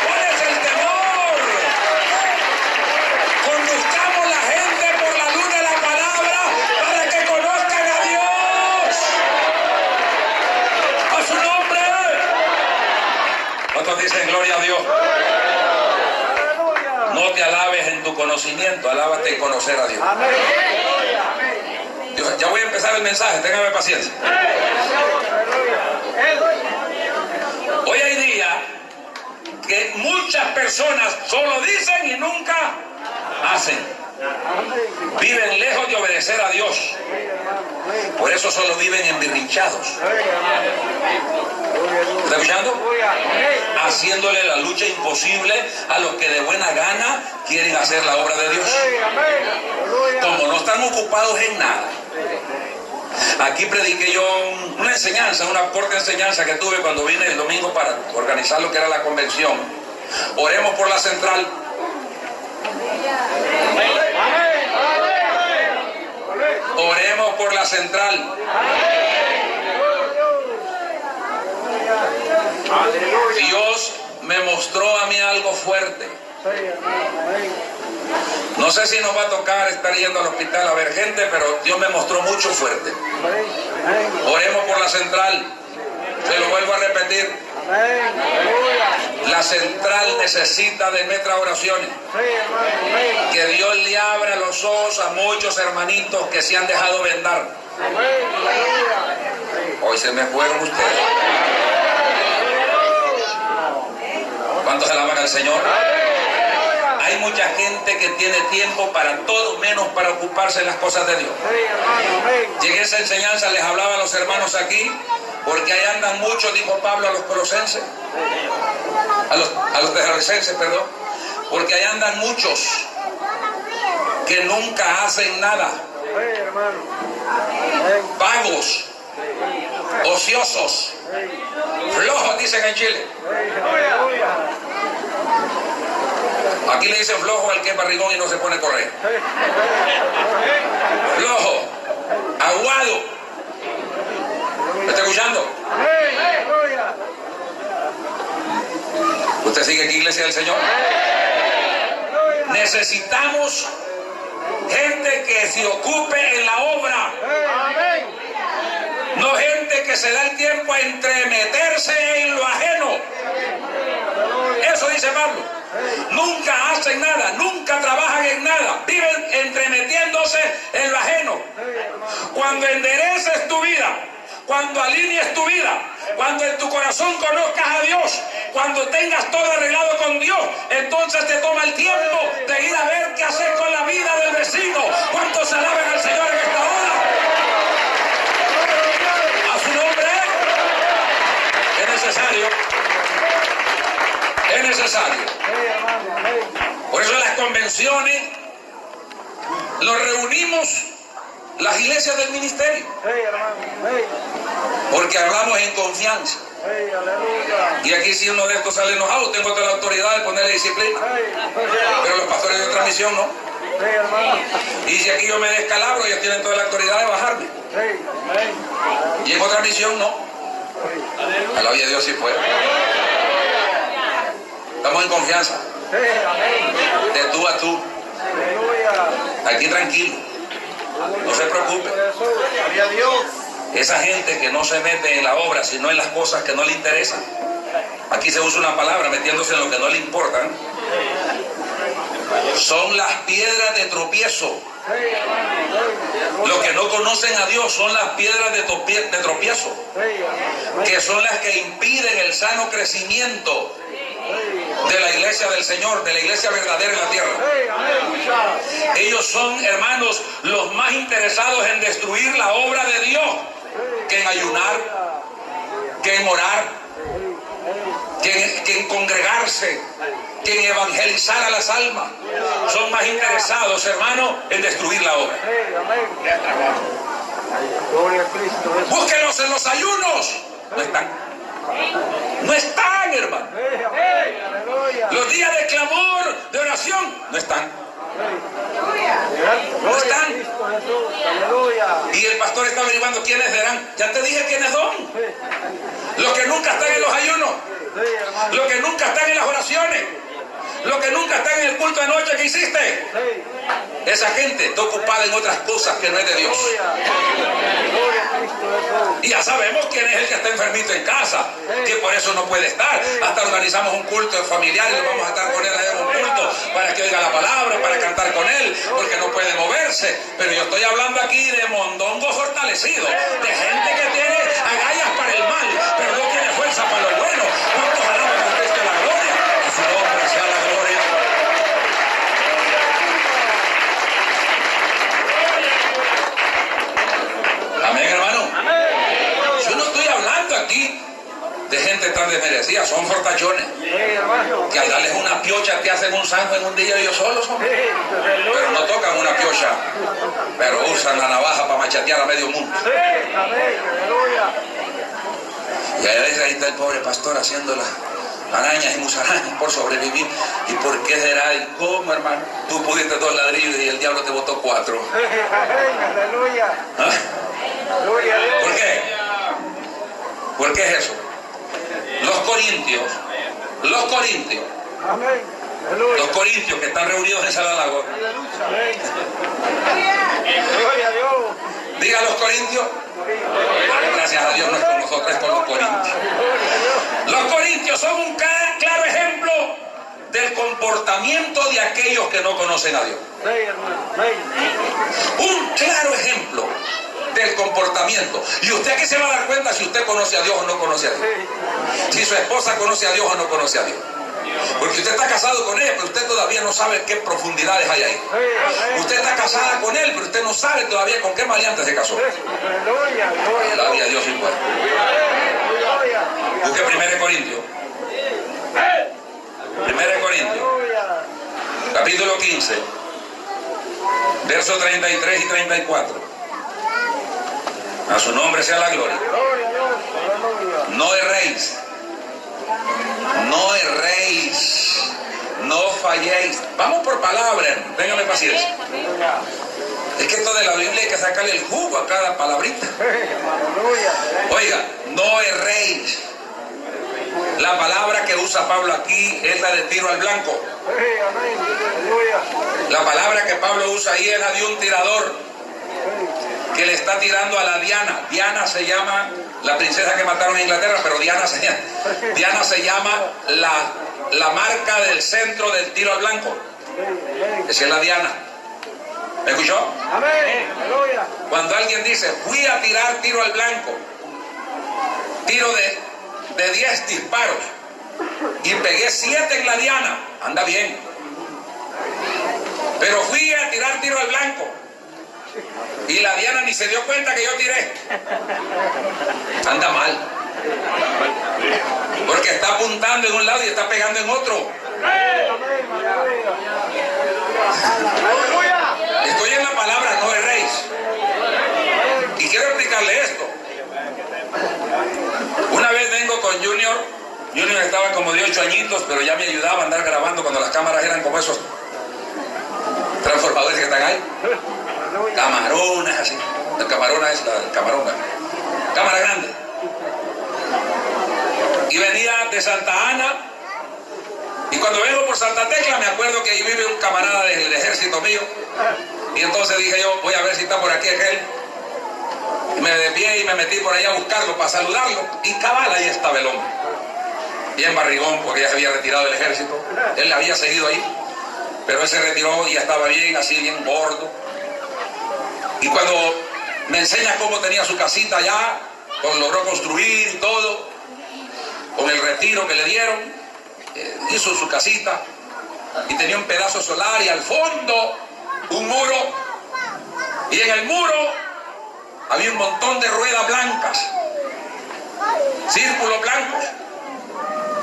¿Cuál es el temor? Conduzcamos la gente por la luz de la palabra para que conozcan a Dios. A su nombre. ¿Cuántos dicen gloria a Dios? No te alabes en tu conocimiento, alábate en conocer a Dios. Yo- ya voy a empezar el mensaje, téngame paciencia. Hoy hay día que muchas personas solo dicen y nunca hacen. Viven lejos de obedecer a Dios. Por eso solo viven embirrinchados. ¿Está escuchando? Haciéndole la lucha imposible a los que de buena gana quieren hacer la obra de Dios. Como no están ocupados en nada. Aquí prediqué yo un- una enseñanza, una corta enseñanza que tuve cuando vine el domingo para organizar lo que era la convención. Oremos por la central. Oremos por la central. Dios me mostró a mí algo fuerte. No sé si nos va a tocar estar yendo al hospital a ver gente, pero Dios me mostró mucho fuerte. Oremos por la central. Se lo vuelvo a repetir. La central necesita de nuestras oraciones. Que Dios le abra los ojos a muchos hermanitos que se han dejado vendar. Hoy se me fueron ustedes. ¿Cuántos alaban al Señor? Hay mucha gente que tiene tiempo para todo menos para ocuparse de las cosas de Dios. Llegué a esa enseñanza, les hablaba a los hermanos aquí, porque ahí andan muchos, dijo Pablo a los colosenses, a los, a perdón, porque ahí andan muchos que nunca hacen nada, vagos, ociosos, flojos, dicen en Chile. Aquí le dicen flojo al que es barrigón y no se pone a correr. Flojo, aguado. ¿Me está escuchando? ¿Usted sigue aquí, iglesia del Señor? Necesitamos gente que se ocupe en la obra, no gente que se da el tiempo a entremeterse en lo ajeno. Eso dice Pablo. Nunca hacen nada, nunca trabajan en nada, viven entremetiéndose en lo ajeno. Cuando endereces tu vida, cuando alinees tu vida, cuando en tu corazón conozcas a Dios, cuando tengas todo arreglado con Dios, entonces te toma el tiempo de ir a ver qué hacer con la vida del vecino. ¿Cuántos alaban al Señor en esta hora? A su nombre es necesario. Es necesario. Por eso las convenciones nos reunimos las iglesias del ministerio. Porque hablamos en confianza. Y aquí si uno de estos sale enojado, tengo toda la autoridad de ponerle disciplina. Pero los pastores de otra misión no. Y si aquí yo me descalabro, ellos tienen toda la autoridad de bajarme. Y en otra misión no. A Dios si puede. Estamos en confianza. De tú a tú. Aquí tranquilo. No se preocupe. Esa gente que no se mete en la obra, sino en las cosas que no le interesan. Aquí se usa una palabra metiéndose en lo que no le importan. Son las piedras de tropiezo. Los que no conocen a Dios son las piedras de tropiezo, que son las que impiden el sano crecimiento de la iglesia del Señor, de la iglesia verdadera en la tierra. Ellos son, hermanos, los más interesados en destruir la obra de Dios que en ayunar, que en orar, que en, congregarse, que en evangelizar a las almas. Son más interesados, hermanos, en destruir la obra. Búsquenlos en los ayunos. No están. No están, hermano. Los días de clamor, de oración, no están. No están. Y el pastor está averiguando quiénes serán. Ya te dije quiénes son. Los que nunca están en los ayunos. Los que nunca están en las oraciones. Los que nunca están en el culto de noche que hiciste. Esa gente está ocupada en otras cosas que no es de Dios. Y ya sabemos quién es el que está enfermito en casa, que por eso no puede estar. Hasta organizamos un culto familiar y vamos a estar con él en un culto para que oiga la palabra, para cantar con él, porque no puede moverse. Pero yo estoy hablando aquí de mondongo fortalecido, de gente que tiene agallas para el mal, pero no tiene fuerza para lo bueno. ¿Cuántos alaban a Cristo la gloria? A su nombre sea la gloria. Amén, hermano. Yo no estoy hablando aquí de gente tan desmerecida, son fortachones. Que al darles una piocha te hacen un santo en un día ellos solos son. Pero no tocan una piocha, pero usan la navaja para machatear a medio mundo. Y ahí está el pobre pastor haciendo las arañas y musarañas por sobrevivir. ¿Y por qué será? ¿Y cómo, hermano? Tú pudiste dos ladrillos y el diablo te botó cuatro. ¿Ah? ¿Por qué? ¿Por qué es eso? Los corintios, los corintios, los corintios que están reunidos en Salalago. Diga los corintios. Gracias a Dios no es con nosotros, es con los corintios. Los corintios son un claro ejemplo del comportamiento de aquellos que no conocen a Dios. Un claro ejemplo del comportamiento. Y usted aquí se va a dar cuenta si usted conoce a Dios o no conoce a Dios. Si su esposa conoce a Dios o no conoce a Dios. Porque usted está casado con ella, pero usted todavía no sabe qué profundidades hay ahí. Usted está casada con él, pero usted no sabe todavía con qué maleante se casó. Gloria a Dios pueblo. Busque 1 Corintios. 1 Corintios. Capítulo 15. Versos 33 y 34. A su nombre sea la gloria. No erréis. No erréis. No falléis. Vamos por palabras. Téngame paciencia. Es que esto de la Biblia hay que sacarle el jugo a cada palabrita. Oiga, no erréis. La palabra que usa Pablo aquí es la de tiro al blanco. La palabra que Pablo usa ahí es la de un tirador. Que le está tirando a la Diana. Diana se llama la princesa que mataron en Inglaterra, pero Diana se, Diana se llama la, la marca del centro del tiro al blanco. Esa es la Diana. ¿Me escuchó? Cuando alguien dice, fui a tirar tiro al blanco, tiro de, de 10 disparos y pegué 7 en la Diana, anda bien. Pero fui a tirar tiro al blanco y la Diana ni se dio cuenta que yo tiré. Anda mal. Porque está apuntando en un lado y está pegando en otro. Estoy en la palabra, no erréis. Y quiero explicarle esto. Una vez vengo con Junior. Junior estaba como de 8 añitos, pero ya me ayudaba a andar grabando cuando las cámaras eran como esos transformadores que están ahí. Camarones así. La camarona es la camarona. Cámara grande. Y venía de Santa Ana. Y cuando vengo por Santa Tecla me acuerdo que ahí vive un camarada del ejército mío. Y entonces dije yo, voy a ver si está por aquí aquel. Y me desvié y me metí por allá a buscarlo para saludarlo. Y cabal, ahí estaba el hombre. Bien barrigón, porque ya se había retirado del ejército. Él había seguido ahí. Pero él se retiró y ya estaba bien, así bien gordo. Y cuando me enseña cómo tenía su casita allá, lo logró construir y todo, con el retiro que le dieron, eh, hizo su casita y tenía un pedazo solar y al fondo un muro. Y en el muro había un montón de ruedas blancas, círculos blancos,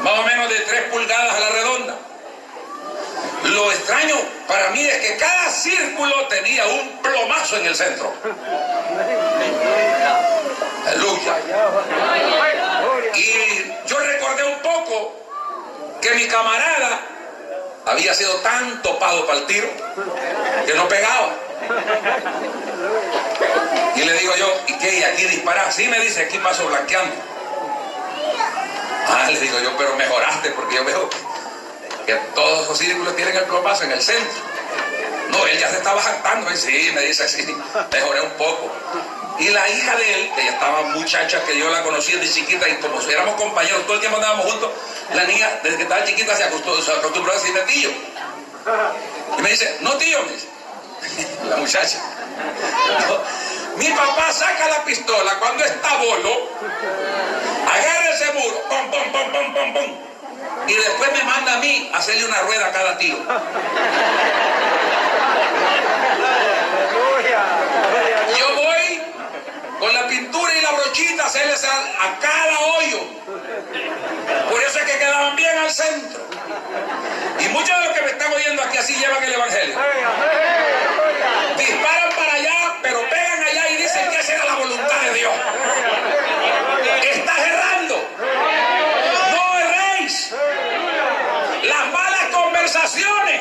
más o menos de tres pulgadas a la redonda. Lo extraño para mí es que cada círculo tenía un plomazo en el centro. Aleluya. Y yo recordé un poco que mi camarada había sido tan topado para el tiro que no pegaba. Y le digo yo, ¿y qué? ¿Y aquí dispara? Sí, me dice, aquí paso blanqueando. Ah, le digo yo, pero mejoraste porque yo veo que todos esos círculos tienen el plomazo en el centro. No, él ya se estaba jactando. Sí, me dice, sí, mejoré un poco. Y la hija de él, que ya estaba muchacha, que yo la conocía de chiquita, y como si éramos compañeros, todo el tiempo andábamos juntos, la niña, desde que estaba chiquita, se acostumbró, se acostumbró a decirme tío. Y me dice, no tío, me dice. La muchacha. Mi papá saca la pistola cuando está bolo, agarra ese muro, pum, pum, pum, pum, pum, pum. Y después me manda a mí a hacerle una rueda a cada Dios. Yo voy con la pintura y la brochita a hacerles a, a cada hoyo. Por eso es que quedaban bien al centro. Y muchos de los que me están oyendo aquí así llevan el Evangelio. Disparan para allá, pero pegan allá y dicen que esa era la voluntad de Dios. Estás errando. No erréis. Las malas conversaciones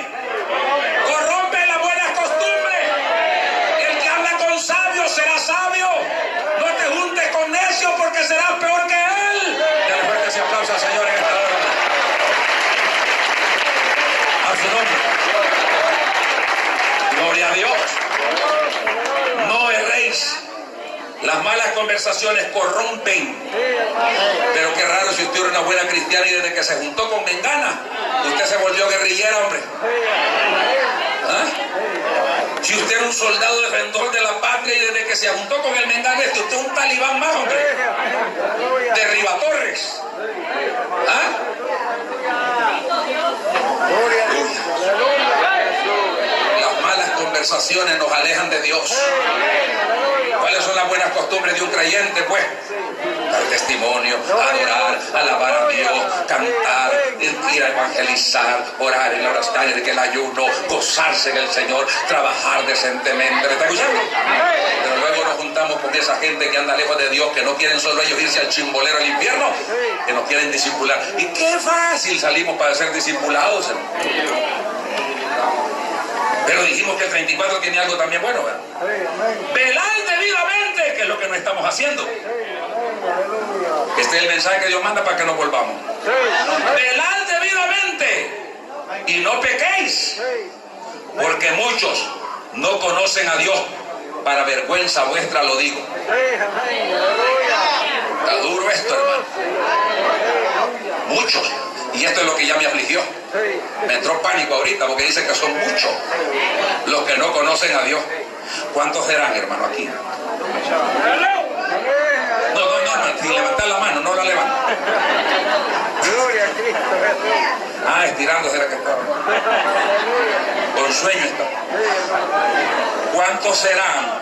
corrompen las buenas costumbres. El que habla con sabios será sabio. No te juntes con necios porque serás peor que él. Dale fuerte ese aplauso al Señor en esta hora. A su nombre. Gloria a Dios. No erréis. Las malas conversaciones corrompen. Pero qué raro si usted era una buena cristiana y desde que se juntó con Mengana, usted se volvió guerrillera, hombre. ¿Ah? Si usted era un soldado defensor de la patria y desde que se juntó con el Mengana, este, usted es un talibán más, hombre. Derriba torres. ¿Ah? Gloria a Dios. Aleluya. Jesús. Las malas conversaciones nos alejan de Dios. ¿Cuáles son las buenas costumbres de un creyente? Pues dar testimonio, adorar, alabar a Dios, cantar, ir a evangelizar, orar en la oración de que el ayuno, gozarse en el Señor, trabajar decentemente. ¿Me está escuchando? Pero luego nos juntamos con esa gente que anda lejos de Dios, que no quieren solo ellos irse al chimbolero al infierno, que nos quieren disipular. Y qué fácil salimos para ser discipulados. hermano. Pero dijimos que el 34 tiene algo también bueno, ¿verdad? Velar debidamente, que es lo que no estamos haciendo. Este es el mensaje que Dios manda para que nos volvamos. Velad debidamente y no pequéis, porque muchos no conocen a Dios. para vergüenza vuestra lo digo. Está duro esto, hermano. Muchos. Y esto es lo que ya me afligió. Me entró pánico ahorita porque dice que son muchos los que no conocen a Dios. ¿Cuántos serán, hermano, aquí? No, no, no, no, sin levantar la mano, no la levantan. Gloria a Cristo. Ah, estirándose la que estaba. Con sueño está. ¿Cuántos serán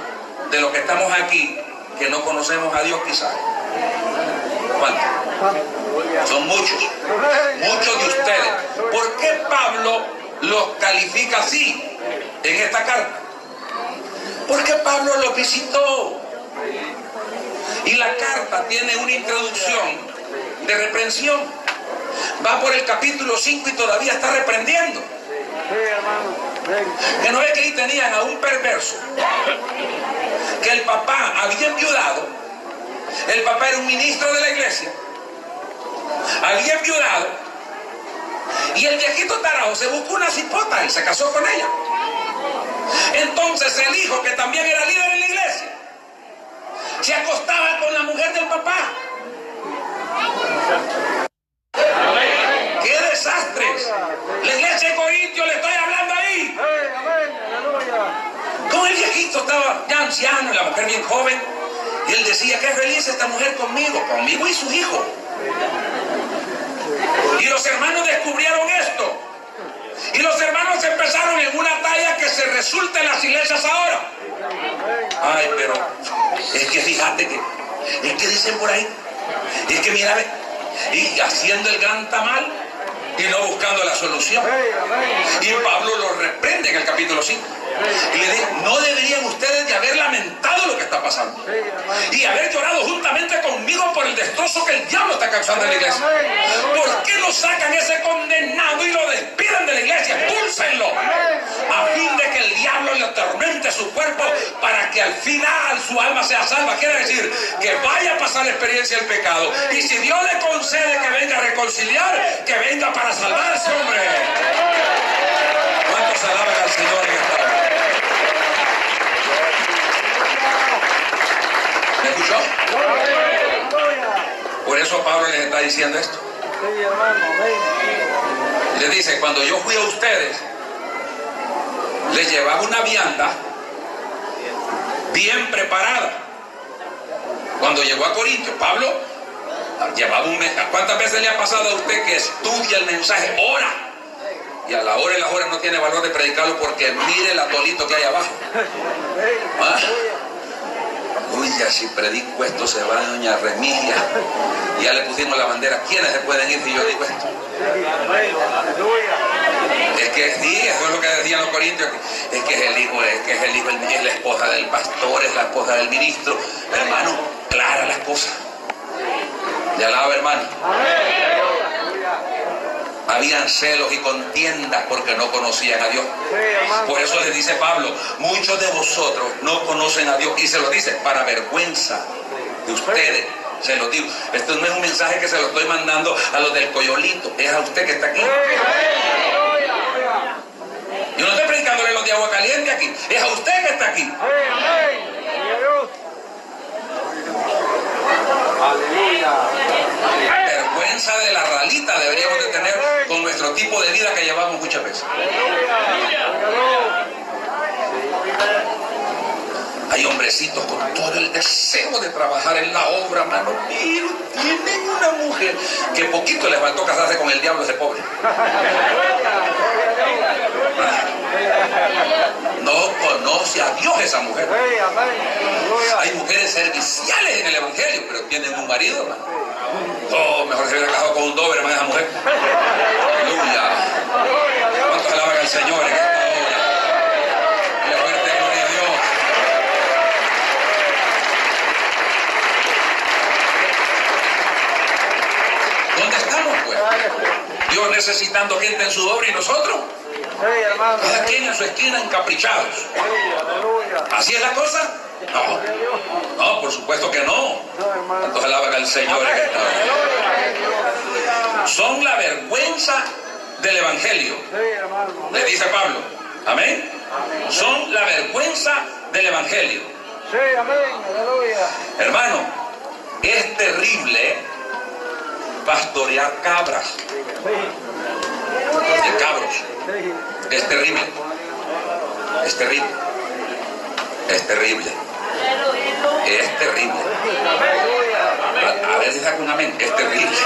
de los que estamos aquí que no conocemos a Dios quizás? Son muchos. Muchos de ustedes. ¿Por qué Pablo los califica así en esta carta? Porque Pablo los visitó. Y la carta tiene una introducción de reprensión. Va por el capítulo 5 y todavía está reprendiendo. Que no ve que ahí tenían a un perverso. Que el papá había enviudado. El papá era un ministro de la iglesia. Había enviudado. Y el viejito tarao se buscó una cipota y se casó con ella. Entonces el hijo, que también era líder en la iglesia, se acostaba con la mujer del papá. ¡Qué desastres! La iglesia de Corintio le estoy hablando ahí. Como el viejito estaba ya anciano y la mujer bien joven, y él decía, qué feliz esta mujer conmigo, conmigo y su hijo. Y los hermanos descubrieron esto. Y los hermanos empezaron en una talla que se resulta en las iglesias ahora. Ay, pero es que fíjate que, es que dicen por ahí, es que mira, y haciendo el gran tamal y no buscando la solución. Y Pablo lo reprende en el capítulo 5. Y le dice, no deberían ustedes de haber lamentado lo que está pasando. Y haber llorado juntamente conmigo por el destrozo que el diablo está causando en la iglesia. ¿Por qué no sacan ese condenado y lo despiden de la iglesia? Expúlsenlo. A fin de que el diablo le atormente su cuerpo para que al final su alma sea salva. Quiere decir que vaya a pasar la experiencia del pecado. Y si Dios le concede que venga a reconciliar, que venga para salvarse, hombre. ¿Cuántos alaban al Señor en esta Por eso Pablo les está diciendo esto. Les dice, cuando yo fui a ustedes, les llevaba una vianda bien preparada. Cuando llegó a Corinto, Pablo llevaba un mensaje. ¿Cuántas veces le ha pasado a usted que estudia el mensaje? Ora. Y a la hora y las horas no tiene valor de predicarlo porque mire el atolito que hay abajo. Ah. Uy, ya si predico esto se va doña Remigia. Y ya le pusimos la bandera. ¿Quiénes se pueden ir si yo digo esto? Es que sí, eso es lo que decían los corintios, es que es el hijo, es que es el hijo, es la esposa del pastor, es la esposa del ministro. Hermano, clara las cosas. Le alaba, hermano. Habían celos y contiendas porque no conocían a Dios. Por eso le dice Pablo, muchos de vosotros no conocen a Dios y se lo dice para vergüenza de ustedes. Se lo digo. Esto no es un mensaje que se lo estoy mandando a los del coyolito, es a usted que está aquí. Yo no estoy predicándole los de agua caliente aquí, es a usted que está aquí. Sí, de la ralita deberíamos de tener con nuestro tipo de vida que llevamos muchas veces. Hay hombrecitos con todo el deseo de trabajar en la obra, mano, pero tienen una mujer que poquito les faltó casarse con el diablo ese pobre. No conoce a Dios esa mujer. Hay mujeres serviciales en el Evangelio, pero tienen un marido, hermano. Oh, mejor se hubiera casado con un doble, hermano, esa mujer. Aleluya. ¿Cuántos alaban al Señor en esta hora? Dile fuerte gloria a Dios. ¿Dónde estamos, pues? Dios necesitando gente en su obra y nosotros, Sí, hermano. cada quien en su esquina encaprichados. Sí, aleluya. ¿Así es la cosa? No. No, por supuesto que no. ¿Cuántos alaban al Señor? Son la vergüenza del Evangelio. Sí, hermano. Le dice Pablo. Amén. Son la vergüenza del Evangelio. Sí, amén. Aleluya. Hermano, es terrible pastorear cabras, de cabros. Es terrible. Es terrible. Es terrible. Es terrible. A, a si saca un amén. Es terrible.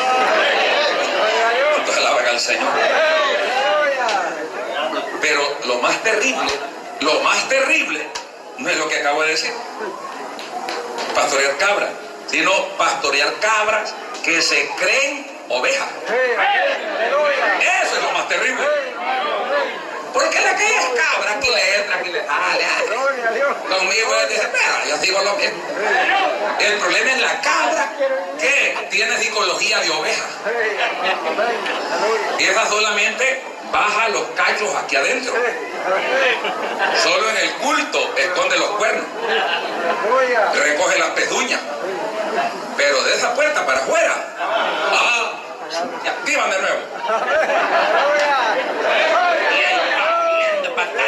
Alaban al Señor. Pero lo más terrible, lo más terrible, no es lo que acabo de decir. Pastorear cabras, sino pastorear cabras que se creen ovejas. Eso es lo más terrible. Porque la que es cabra, aquí le entra, aquí le sale. ay. Gloria a Dios. Conmigo él dice, pero yo sigo lo mismo. El problema es la cabra que tiene psicología de oveja. Y esa solamente baja los cachos aquí adentro. Solo en el culto esconde los cuernos. recoge las pezuñas. Pero de esa puerta para afuera, ah, y activan de nuevo.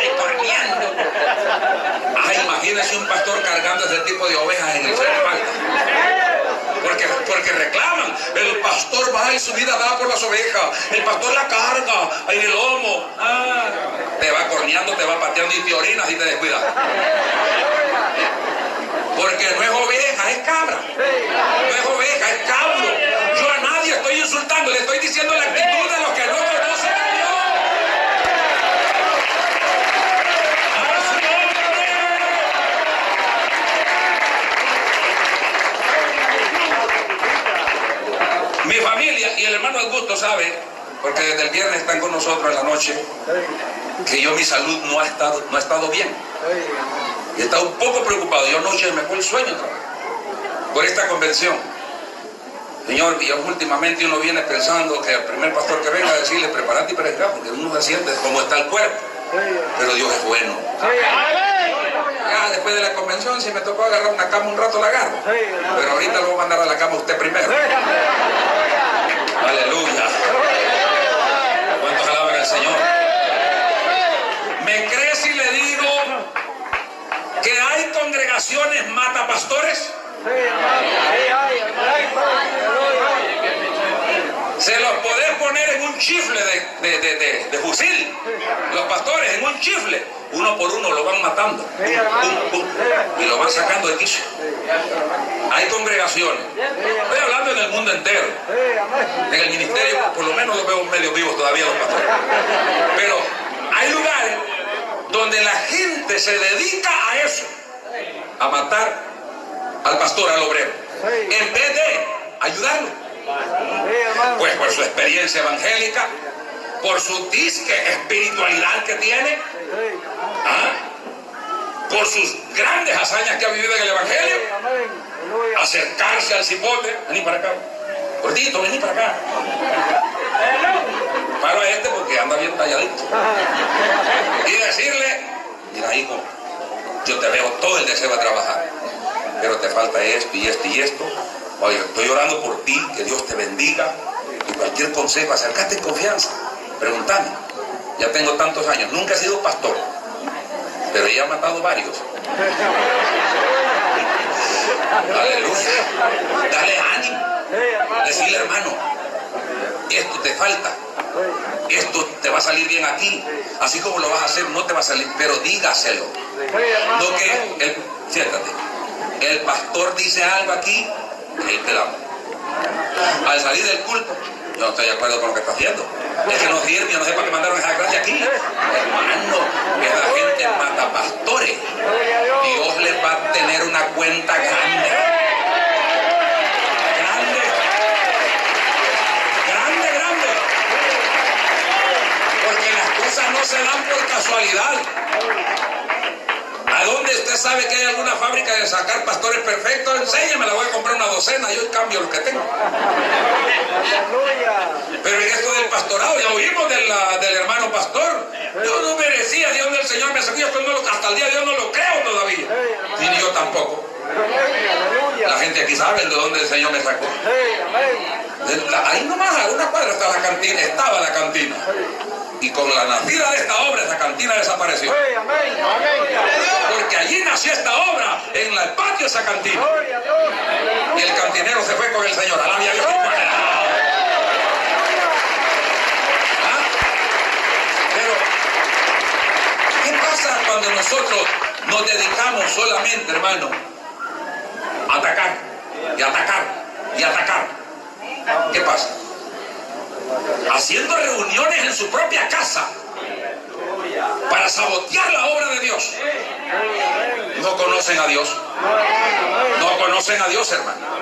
Y corriendo. Ah, imagínese un pastor cargando ese tipo de ovejas en el espalda. Porque, porque reclaman, el pastor va y su vida da por las ovejas, el pastor la carga en el lomo. Ah, te va corneando, te va pateando y te orinas y te descuidas. Porque no es oveja, es cabra. No es oveja, es cabro. Yo a nadie estoy insultando, le estoy diciendo la actitud de los que no conocen a Dios. Mi familia y el hermano Augusto sabe, porque desde el viernes están con nosotros en la noche, que yo mi salud no ha estado, no ha estado bien. Y estaba un poco preocupado. Yo anoche me fue el sueño por esta convención. Señor, y últimamente uno viene pensando que el primer pastor que venga a decirle, prepárate y predica, porque uno se siente cómo está el cuerpo. Pero Dios es bueno. Ya después de la convención, si me tocó agarrar una cama un rato, la agarro. Pero ahorita lo voy a mandar a la cama usted primero. Aleluya. ¿Cuántos alaban al Señor? Que hay congregaciones matapastores? Se los podés poner en un chifle de, de- de- de- fusil. Los pastores en un chifle. Uno por uno lo van matando. Y lo van sacando de quicio. Hay congregaciones. Estoy hablando en el mundo entero. En el ministerio, por lo menos los veo medio vivos todavía los pastores. Pero hay lugares donde la gente se dedica a eso. A matar al pastor, al obrero. En vez de ayudarlo. Pues por su experiencia evangélica, por su disque espiritualidad que tiene, ¿ah? por sus grandes hazañas que ha vivido en el Evangelio, acercarse al cipote, vení para acá, gordito, vení para acá. Paro a este porque anda bien talladito. Y decirle, mira hijo, yo te veo todo el deseo de trabajar, pero te falta esto y esto y esto. Oye, estoy orando por ti, que Dios te bendiga. Y cualquier consejo, acércate en confianza, pregúntame. Ya tengo tantos años, nunca he sido pastor, pero ya he matado varios. Aleluya. Dale ánimo. Decirle, hermano, esto te falta. Esto te va a salir bien aquí. Así como lo vas a hacer, no te va a salir, pero dígaselo. No que, el, siéntate, el pastor dice algo aquí, ahí te damos. Al salir del culto, yo no estoy de acuerdo con lo que está haciendo. Es que no sirve, no sé para qué mandaron esa gracia aquí. Hermano, la gente mata pastores. Dios les va a tener una cuenta. Grande. Grande, grande. Porque las cosas no se dan por casualidad. ¿A dónde usted sabe que hay alguna fábrica de sacar pastores perfectos? Enséñame, la voy a comprar una docena, yo cambio los que tengo. Pero en esto del pastorado, ya oímos de la- del hermano pastor. Yo no merecía, Dios del Señor me sacó, hasta el día de hoy no lo creo todavía. Ni yo tampoco. La gente aquí sabe de dónde el Señor me sacó. Ahí nomás, a una cuadra está la cantina, estaba la cantina. Y con la nacida de esta obra, esa cantina desapareció. Porque allí nació esta obra, en el patio de esa cantina. Dios. Y el cantinero se fue con el Señor. Alabia a Dios. ¿Ah? Pero, ¿qué pasa cuando nosotros nos dedicamos solamente, hermano, a atacar y atacar y atacar? ¿Qué pasa? Haciendo reuniones en su propia casa para sabotear la obra de Dios. No conocen a Dios. No conocen a Dios, hermano.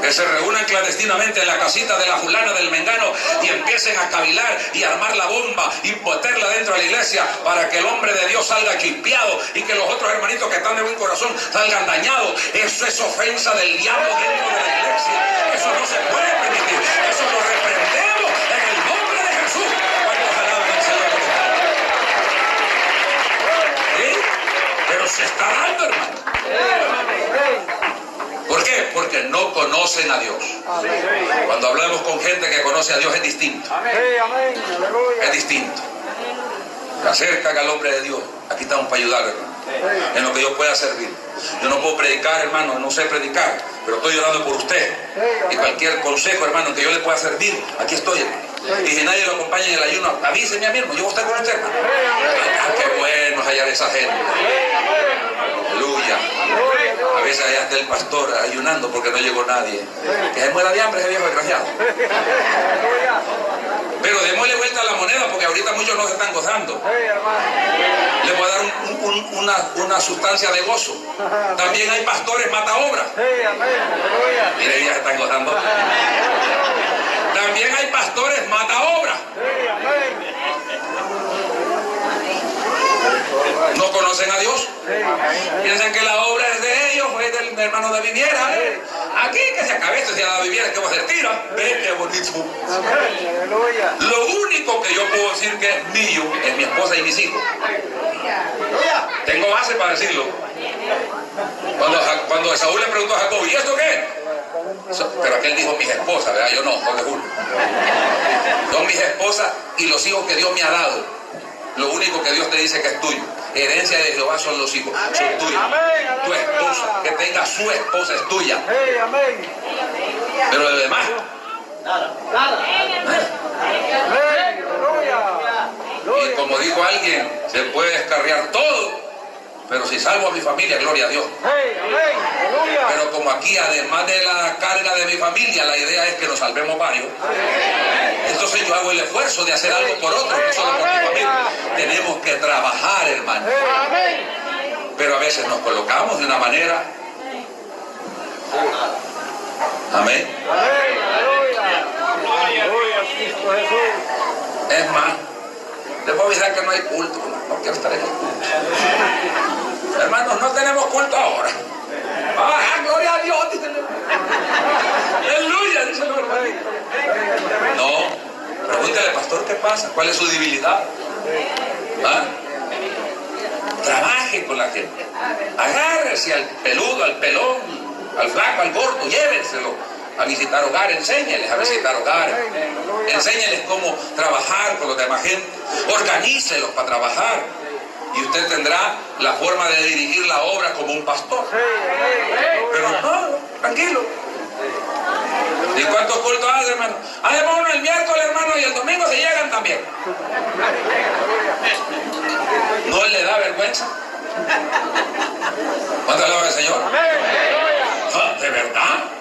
Que se reúnan clandestinamente en la casita de la fulana del Mengano y empiecen a cavilar y armar la bomba y meterla dentro de la iglesia para que el hombre de Dios salga chispeado y que los otros hermanitos que están de buen corazón salgan dañados. Eso es ofensa del diablo dentro de la iglesia. Eso no se puede permitir. Eso lo reprendemos en el nombre de Jesús. Cuando alaban al Señor. ¿Sí? Pero se está dando, hermano. ¿Por qué? Porque no conocen a Dios. Cuando hablamos con gente que conoce a Dios es distinto. Es distinto. Se al hombre de Dios. Aquí estamos para ayudar, hermano. En lo que yo pueda servir. Yo no puedo predicar, hermano, no sé predicar, pero estoy orando por usted. Y cualquier consejo, hermano, que yo le pueda servir, aquí estoy, hermano. Y si nadie lo acompaña en el ayuno, avíseme a mí, hermano. Yo voy a estar con usted. Ah, qué bueno es hallar esa gente. Aleluya. A veces allá está el pastor ayunando porque no llegó nadie. Que se muera de hambre ese viejo desgraciado. Pero démosle vuelta a la moneda porque ahorita muchos no se están gozando. Le voy a dar un- un- una, una sustancia de gozo. También hay pastores mata obra. Sí, amén. Aleluya. Mire, ya se están gozando. También hay pastores mata obra. No conocen a Dios. Piensan que la obra es de ellos o es del hermano de Viviera. Aquí que se acabe esto, si a la Viviera que va a hacer tira. Ve qué bonito. Lo único que yo puedo decir que es mío es mi esposa y mis hijos. Tengo base para decirlo. Cuando, cuando Saúl le preguntó a Jacob, ¿y esto qué? So- Pero aquel dijo mis esposas, ¿verdad? Yo no, Jorge Julio. Son mis esposas y los hijos que Dios me ha dado. Lo único que Dios te dice que es tuyo. Herencia de Jehová son los hijos, son tuyos. Amén. Tu esposa, que tenga su esposa es tuya. Amén. Pero lo demás. Aleluya. y como dijo alguien, se puede descarriar todo. Pero si salvo a mi familia, gloria a Dios. Pero como aquí, además de la carga de mi familia, la idea es que nos salvemos varios. Entonces yo hago el esfuerzo de hacer algo por otro, no solo por mi familia. Tenemos que trabajar, hermano. Pero a veces nos colocamos de una manera. Amén. Es más, les voy a avisar que no hay culto. No quiero estar en el culto. Hermanos, no tenemos culto ahora. Ah, gloria a Dios, dice. Aleluya, dice el hermano. No, pregúntale, pastor, ¿qué pasa? ¿Cuál es su debilidad? ¿Ah? Trabaje con la gente. Agárrese al peludo, al pelón, al flaco, al gordo, llévenselo a visitar hogares, enséñeles a visitar hogares. Enséñeles cómo trabajar con los demás gente. Organícelos para trabajar. Y usted tendrá la forma de dirigir la obra como un pastor. Pero no, tranquilo. ¿Y cuántos cultos hace, hermano? Hacemos uno el miércoles, hermano, y el domingo se llegan también. ¿No le da vergüenza? ¿Cuánto alaba el Señor? Ah, ¿De verdad?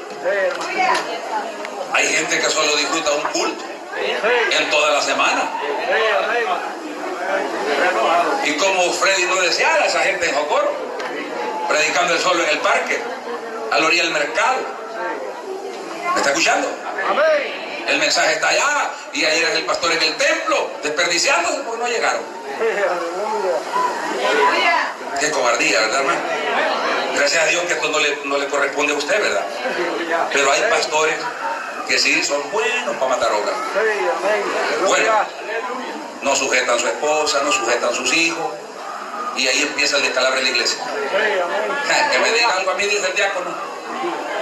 Hay gente que solo disfruta un culto en toda la semana. Y como Freddy no deseara esa gente en Jocoro, predicando el solo en el parque, a la orilla del mercado. ¿Me está escuchando? El mensaje está allá y ayer es el pastor en el templo, desperdiciándose porque no llegaron. Qué cobardía, ¿verdad, hermano? Gracias a Dios que esto no le, no le corresponde a usted, ¿verdad? Pero hay pastores que sí son buenos para matar obras. Bueno. No sujetan a su esposa, no sujetan a sus hijos. Y ahí empieza el descalabro en la iglesia. Que me diga algo a mí, dice el diácono.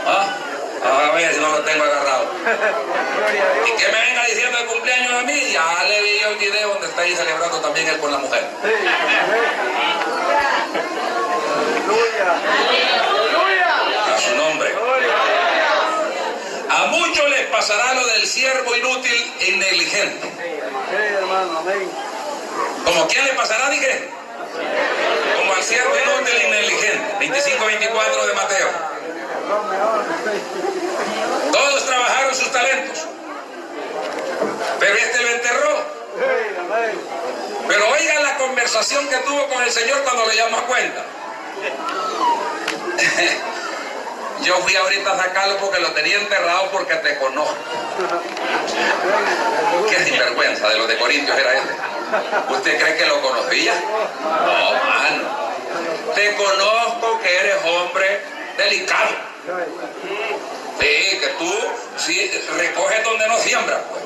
¿Ah? A ver si no lo tengo agarrado. Y que me venga diciendo el cumpleaños a mí, ya le vi el video donde está ahí celebrando también él con la mujer. Amén. A su nombre. A muchos les pasará lo del siervo inútil e negligente. Sí, hermano, amén. ¿Como quién le pasará, dije? Como al siervo inútil e negligente. 25-24 de Mateo. Todos trabajaron sus talentos. Pero este lo enterró. Pero oigan la conversación que tuvo con el Señor cuando le llamó a cuenta. Yo fui ahorita a sacarlo porque lo tenía enterrado porque te conozco. Qué sinvergüenza de los de Corintios era este. ¿Usted cree que lo conocía? No, mano. Te conozco que eres hombre delicado. Sí, que tú sí, recoges donde no siembras, pues.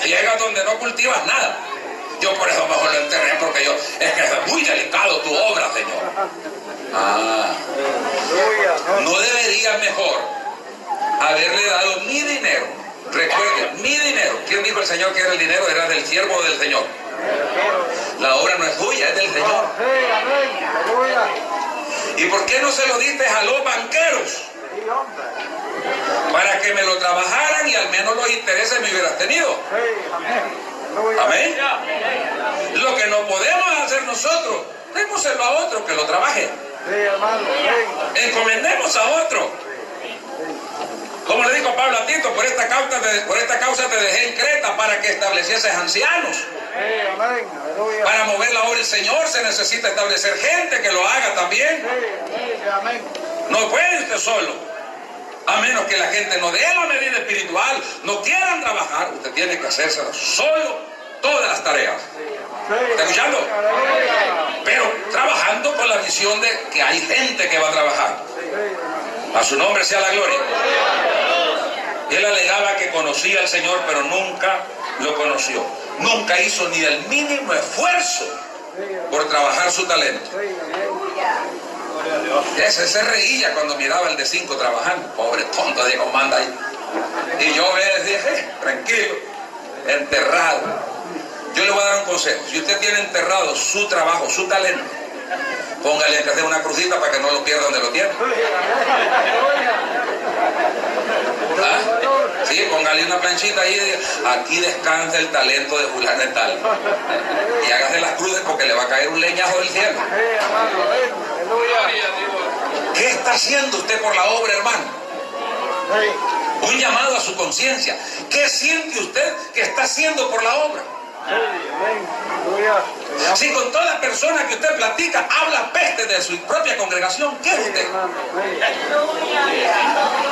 Ciegas donde no cultivas nada. Yo por eso mejor lo enterré porque yo, es que es muy delicado tu obra, Señor. Ah, no debería mejor haberle dado mi dinero. Recuerden, mi dinero. ¿Quién dijo el Señor que era el dinero? Era del siervo del Señor. La obra no es tuya, es del Señor. ¿Y por qué no se lo diste a los banqueros? Para que me lo trabajaran y al menos los intereses me hubieras tenido. Amén. Lo que no podemos hacer nosotros, démoselo a otro que lo trabaje. Encomendemos a otro. Como le dijo Pablo a Tito, por esta causa te, por esta causa te dejé en Creta para que establecieses ancianos. Para mover la obra del Señor se necesita establecer gente que lo haga también. No puede usted solo. A menos que la gente no dé la medida espiritual, no quieran trabajar, usted tiene que hacérselo solo todas las tareas. ¿Está escuchando? Pero trabajando con la visión de que hay gente que va a trabajar. A su nombre sea la gloria. Él alegaba que conocía al Señor, pero nunca lo conoció. Nunca hizo ni el mínimo esfuerzo por trabajar su talento. Ese se reía cuando miraba el de cinco trabajando. Pobre tonto, dijo, manda ahí. Y yo me dije, "Eh, tranquilo, enterrado. Yo le voy a dar un consejo. Si usted tiene enterrado su trabajo, su talento, póngale que hacer una crucita para que no lo pierda donde lo tiene. ¿Ah? Sí, póngale una planchita ahí diga, aquí descansa el talento de fulano de tal. Y hágase las cruces porque le va a caer un leñazo del cielo. ¿Qué está haciendo usted por la obra, hermano? Un llamado a su conciencia. ¿Qué siente usted que está haciendo por la obra? Si con toda persona que usted platica habla peste de su propia congregación, ¿qué es usted?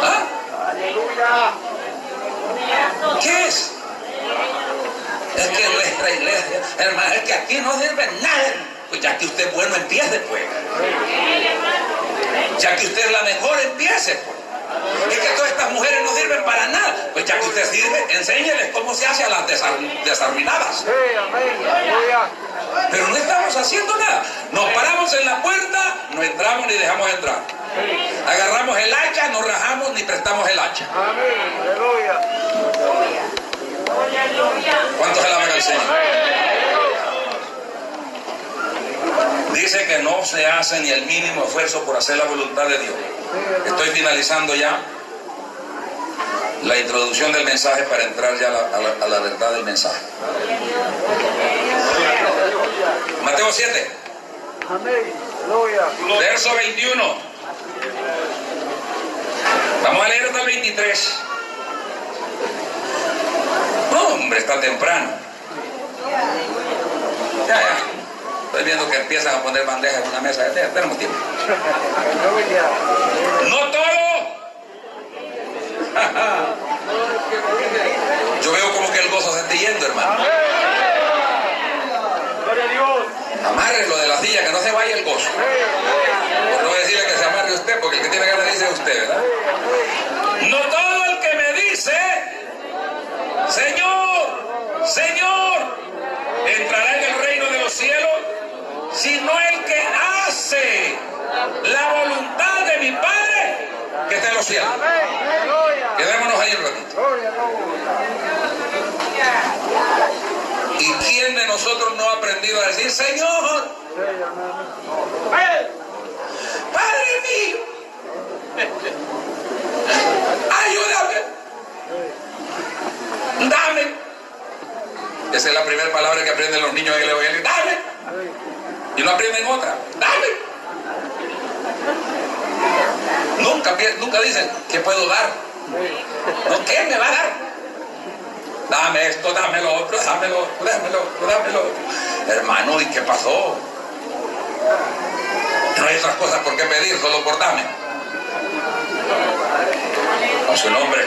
¿Ah? ¿Qué es? Es que nuestra iglesia, hermano, es que aquí no sirve nada. Pues ya que usted es bueno, empiece pues. Ya que usted es la mejor, empiece pues. Es que todas estas mujeres no sirven para nada. Pues ya que usted sirve, enséñeles cómo se hace a las desar- desarruinadas. Sí, amén. Aleluya. Pero no estamos haciendo nada. Nos paramos en la puerta, no entramos ni dejamos entrar. Agarramos el hacha, no rajamos ni prestamos el hacha. Amén. Aleluya. ¿Cuántos alaban al Señor? Dice que no se hace ni el mínimo esfuerzo por hacer la voluntad de Dios. Estoy finalizando ya la introducción del mensaje para entrar ya a la, a la- a la verdad del mensaje. Mateo 7, Amén. Aleluya. verso 21. Vamos a leer hasta el 23. No, hombre, está temprano. Ya, ya. Estoy viendo que empiezan a poner bandejas en una mesa. Tenemos tiempo. No todo. Yo veo como que el gozo se está yendo, hermano. Gloria a Dios. Amárrelo de la silla, que no se vaya el gozo. Por no decirle que se amarre usted, porque el que tiene ganas dice usted, ¿verdad? No todo el que me dice, Señor, Señor, entrará en el reino de los cielos, sino el que hace la voluntad de mi Padre que está en los cielos. Quedémonos ahí un ratito. ¿Y quién de nosotros no ha aprendido a decir, Señor? Padre mío, ayúdame, dame. Esa es la primera palabra que aprenden los niños en el Evangelio, dame. Y no aprenden otra, dale. Nunca, nunca dicen, ¿qué puedo dar? No, ¿qué me va a dar? Dame esto, dame lo otro, dámelo, dámelo, dámelo. Hermano, ¿y qué pasó? No hay otras cosas por qué pedir, solo por dame. A su nombre.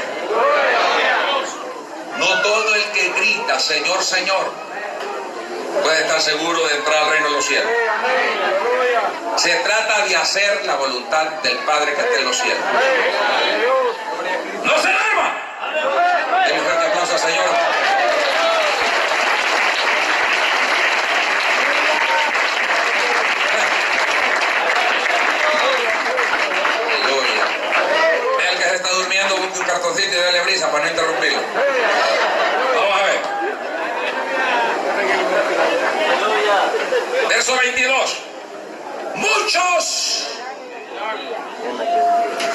No todo el que grita, Señor, Señor, puede estar seguro de entrar al reino de los cielos. Se trata de hacer la voluntad del Padre que está en los cielos. ¡No se duerma! Demos un fuerte aplauso al Señor. Aleluya. El que se está durmiendo, busque un cartoncito y dale brisa para no interrumpirlo. Vamos a ver. Verso 22. Muchos.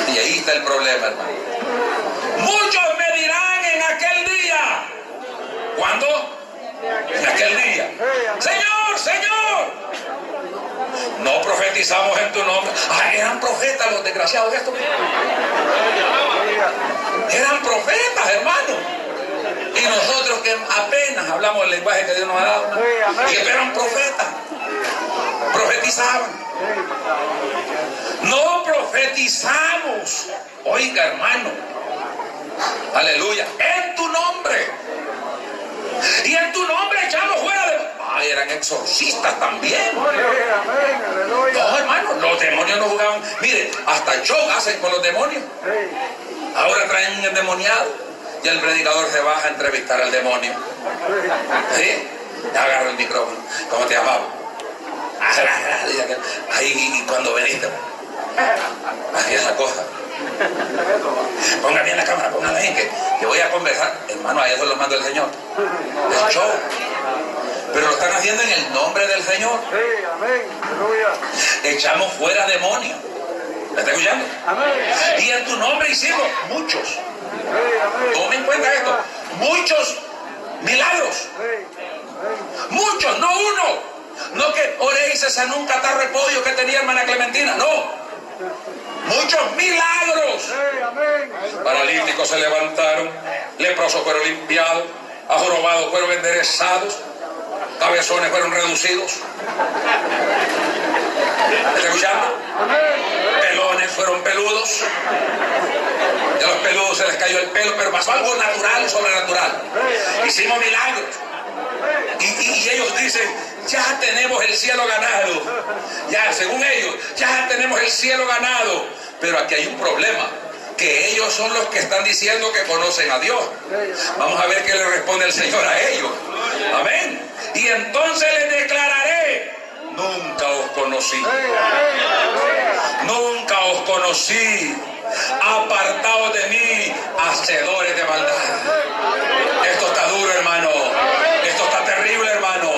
Y ahí está el problema, hermano. Muchos me dirán en aquel día. ¿Cuándo? En aquel día. Señor, Señor. No profetizamos en tu nombre. Ah, eran profetas los desgraciados estos. Eran profetas, hermano. Y nosotros que apenas hablamos el lenguaje que Dios nos ha dado. ¿no? Y eran profetas. Profetizaban. No profetizamos. Oiga, hermano. Aleluya. En tu nombre. Y en tu nombre echamos fuera de. Ay, eran exorcistas también. No, hermano, los demonios no jugaban. Mire, hasta show hacen con los demonios. Ahora traen un endemoniado y el predicador se baja a entrevistar al demonio. ¿Sí? Agarro el micrófono. ¿Cómo te llamabas? Ahí, y cuando veniste, así es la cosa. Ponga bien la cámara, póngala bien, que, que voy a conversar. Hermano, a eso lo manda el Señor. Es show. Pero lo están haciendo en el nombre del Señor. Echamos fuera demonios. ¿Me está escuchando? Y en tu nombre hicimos muchos. Tome en cuenta esto. Muchos milagros. Muchos, no uno. No que oré y se sanó un catarro de que tenía hermana Clementina. No. Muchos milagros. Paralíticos se levantaron. Leprosos fueron limpiados. Ajorobados fueron enderezados. Cabezones fueron reducidos. ¿Me está escuchando? Pelones fueron peludos. Y a los peludos se les cayó el pelo, pero pasó algo natural, sobrenatural. Hicimos milagros. Y- y ellos dicen, ya tenemos el cielo ganado. Ya, según ellos, ya tenemos el cielo ganado. Pero aquí hay un problema, que ellos son los que están diciendo que conocen a Dios. Vamos a ver qué le responde el Señor a ellos. Amén. Y entonces les declararé, nunca os conocí. Nunca os conocí. Apartados de mí, hacedores de maldad. Esto está duro, hermano. Esto está terrible, hermano.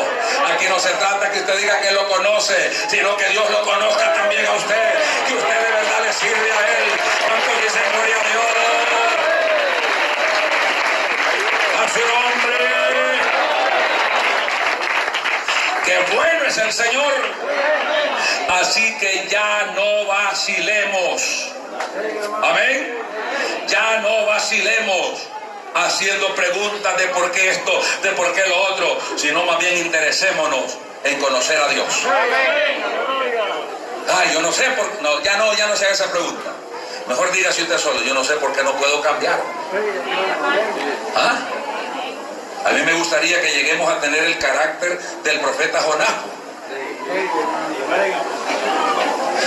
Aquí no se trata que usted diga que lo conoce, sino que Dios lo conozca también a usted. Que usted de verdad le sirve a Él. ¿Cuántos dicen gloria a Dios? A su nombre. Qué bueno es el Señor. Así que ya no vacilemos. Amén. Ya no vacilemos haciendo preguntas de por qué esto, de por qué lo otro, sino más bien interesémonos en conocer a Dios. Ay, yo no sé por no, ya no, ya no se haga esa pregunta. Mejor diga si usted solo, yo no sé por qué no puedo cambiar. ¿Ah? A mí me gustaría que lleguemos a tener el carácter del profeta Jonás.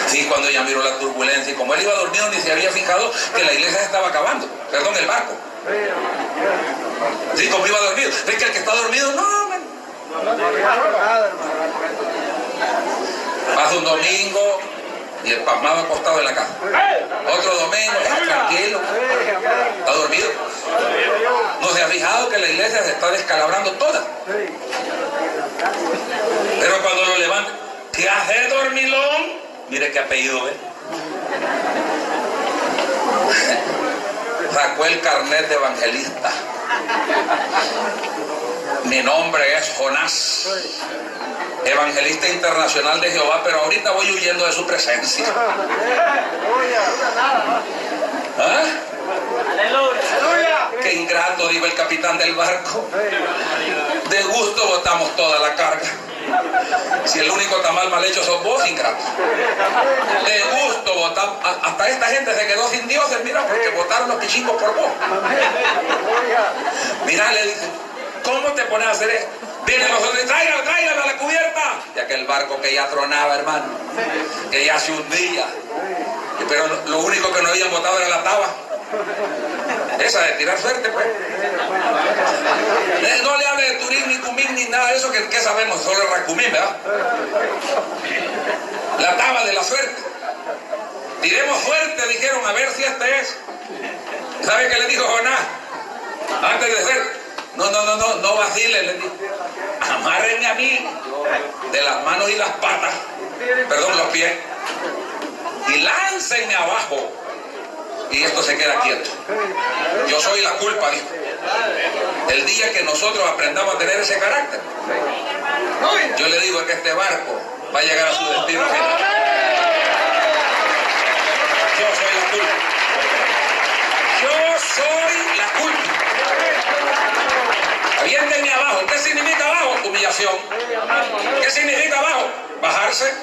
Sí, cuando ya miró la turbulencia y como él iba dormido ni se había fijado que la iglesia se estaba acabando. Perdón, el barco. Sí, como iba dormido. ¿Ves que el que está dormido? No, man. Pasa un domingo y el pasmado acostado en la casa. Otro domingo, tranquilo. Está dormido. No se ha fijado que la iglesia se está descalabrando toda. Pero cuando lo levanta, ¿qué hace dormilón? Mire qué apellido ve. Sacó el carnet de evangelista. Mi nombre es Jonás, evangelista internacional de Jehová, pero ahorita voy huyendo de su presencia. ¿Ah? Qué ingrato, dijo el capitán del barco. De gusto botamos toda la carga. Si el único tamal mal hecho sos vos, ingrato. De gusto botamos. Hasta esta gente se quedó sin dioses, mira, porque botaron los pichingos por vos. Mira, le dice, ¿cómo te pones a hacer esto? Vienen los otros, tráigalo, tráigalo a la cubierta. Y aquel barco que ya tronaba, hermano, que ya se hundía. Pero lo único que no habían botado era la taba. Esa de tirar suerte, pues. No le hable de turín, ni cumín, ni nada de eso, que, sabemos, solo el racumín, ¿verdad? La taba de la suerte. Tiremos fuerte, dijeron, a ver si este es. ¿Sabe qué le dijo Jonás? Antes de ser. No, no, no, no, no vacile, le dijo. Amárrenme a mí de las manos y las patas, perdón, los pies, y láncenme abajo y esto se queda quieto. Yo soy la culpa, dijo. El día que nosotros aprendamos a tener ese carácter, yo le digo que este barco va a llegar a su destino final. Yo soy la culpa. Yo soy la culpa. Aviéntenme abajo. ¿Qué significa abajo? Humillación. ¿Qué significa abajo? Bajarse.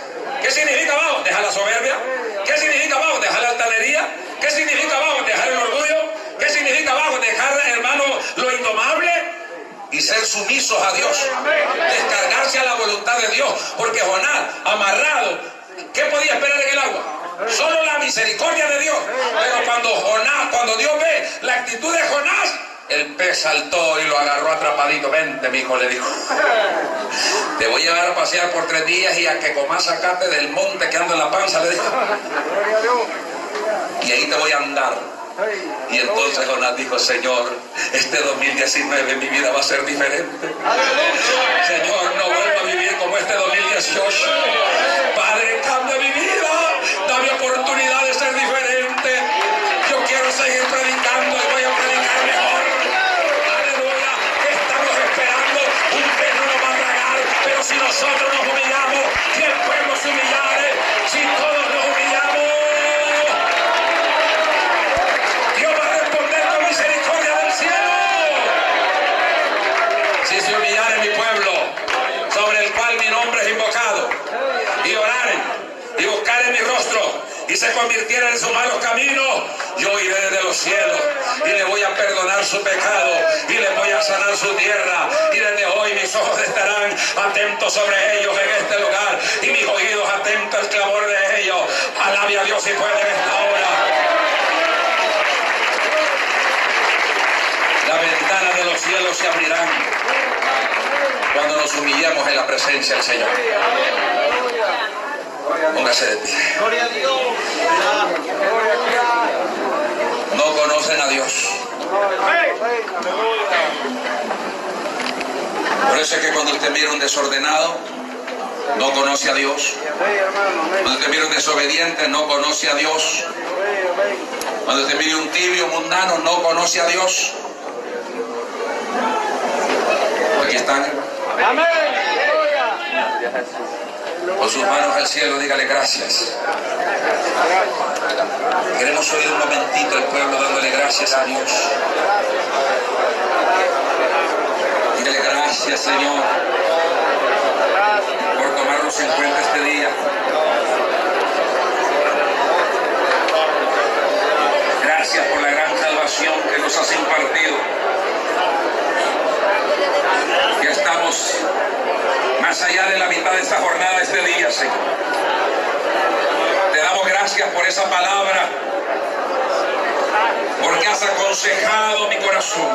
¿Qué significa abajo? Dejar la soberbia. ¿Qué significa abajo? Dejar la altanería. ¿Qué significa abajo? Dejar el orgullo. ¿Qué significa abajo? Dejar, hermano, lo indomable y ser sumisos a Dios. Descargarse a la voluntad de Dios. Porque Jonás, amarrado, ¿qué podía esperar en el agua? Solo la misericordia de Dios. Pero cuando Jonás, cuando Dios ve la actitud de Jonás, el pez saltó y lo agarró atrapadito. Vente, mi hijo, le dijo. Te voy a llevar a pasear por tres días y a que comas sacate del monte que anda en la panza, le dijo. Y ahí te voy a andar. Y entonces Jonás dijo, Señor, este 2019 mi vida va a ser diferente. Señor, no vuelvo a vivir como este 2018. Padre, cambia mi vida. Oportunidad se convirtieren en sus malos caminos, yo iré desde los cielos, y le voy a perdonar su pecado, y le voy a sanar su tierra, y desde hoy mis ojos estarán atentos sobre ellos en este lugar, y mis oídos atentos al clamor de ellos. Alabe a Dios y puede en esta hora. Las ventanas de los cielos se abrirán cuando nos humillemos en la presencia del Señor. Póngase de pie. No conocen a Dios. Por eso es que cuando usted mira un desordenado, no conoce a Dios. Cuando usted mira un desobediente, no conoce a Dios. Cuando usted mire un tibio mundano, no conoce a Dios. Aquí están. Con sus manos al cielo, dígale gracias. Queremos oír un momentito el pueblo dándole gracias a Dios. Dígale gracias, Señor, por tomarnos en cuenta este día. Gracias por la gran salvación que nos has impartido. Ya estamos más allá de la mitad de esta jornada, este día, Señor. Te damos gracias por esa palabra, porque has aconsejado mi corazón.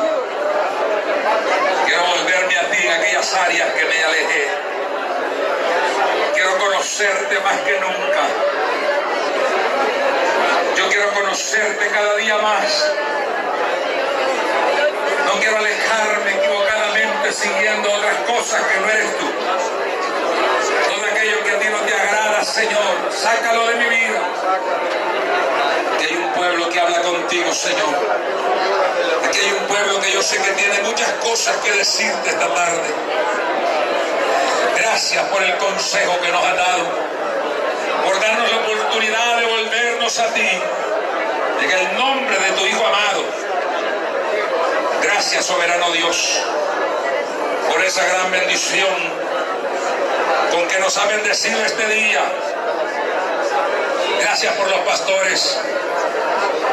Quiero volverme a ti en aquellas áreas que me alejé. Quiero conocerte más que nunca. Yo quiero conocerte cada día más. No quiero alejarme equivocadamente siguiendo otras cosas que no eres tú. Todo aquello que a ti no te agrada, Señor, sácalo de mi vida. Que hay un pueblo que habla contigo Señor. Aquí hay un pueblo que yo sé que tiene muchas cosas que decirte esta tarde. Gracias por el consejo que nos has dado, por darnos la oportunidad de volvernos a ti, en el nombre de tu Hijo amado. Gracias, soberano Dios, por esa gran bendición con que nos ha bendecido este día. Gracias por los pastores.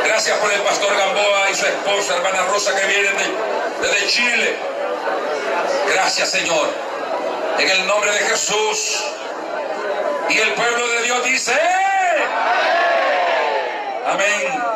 Gracias por el pastor Gamboa y su esposa, hermana Rosa, que vienen de- desde Chile. Gracias, Señor. En el nombre de Jesús. Y el pueblo de Dios dice, amén.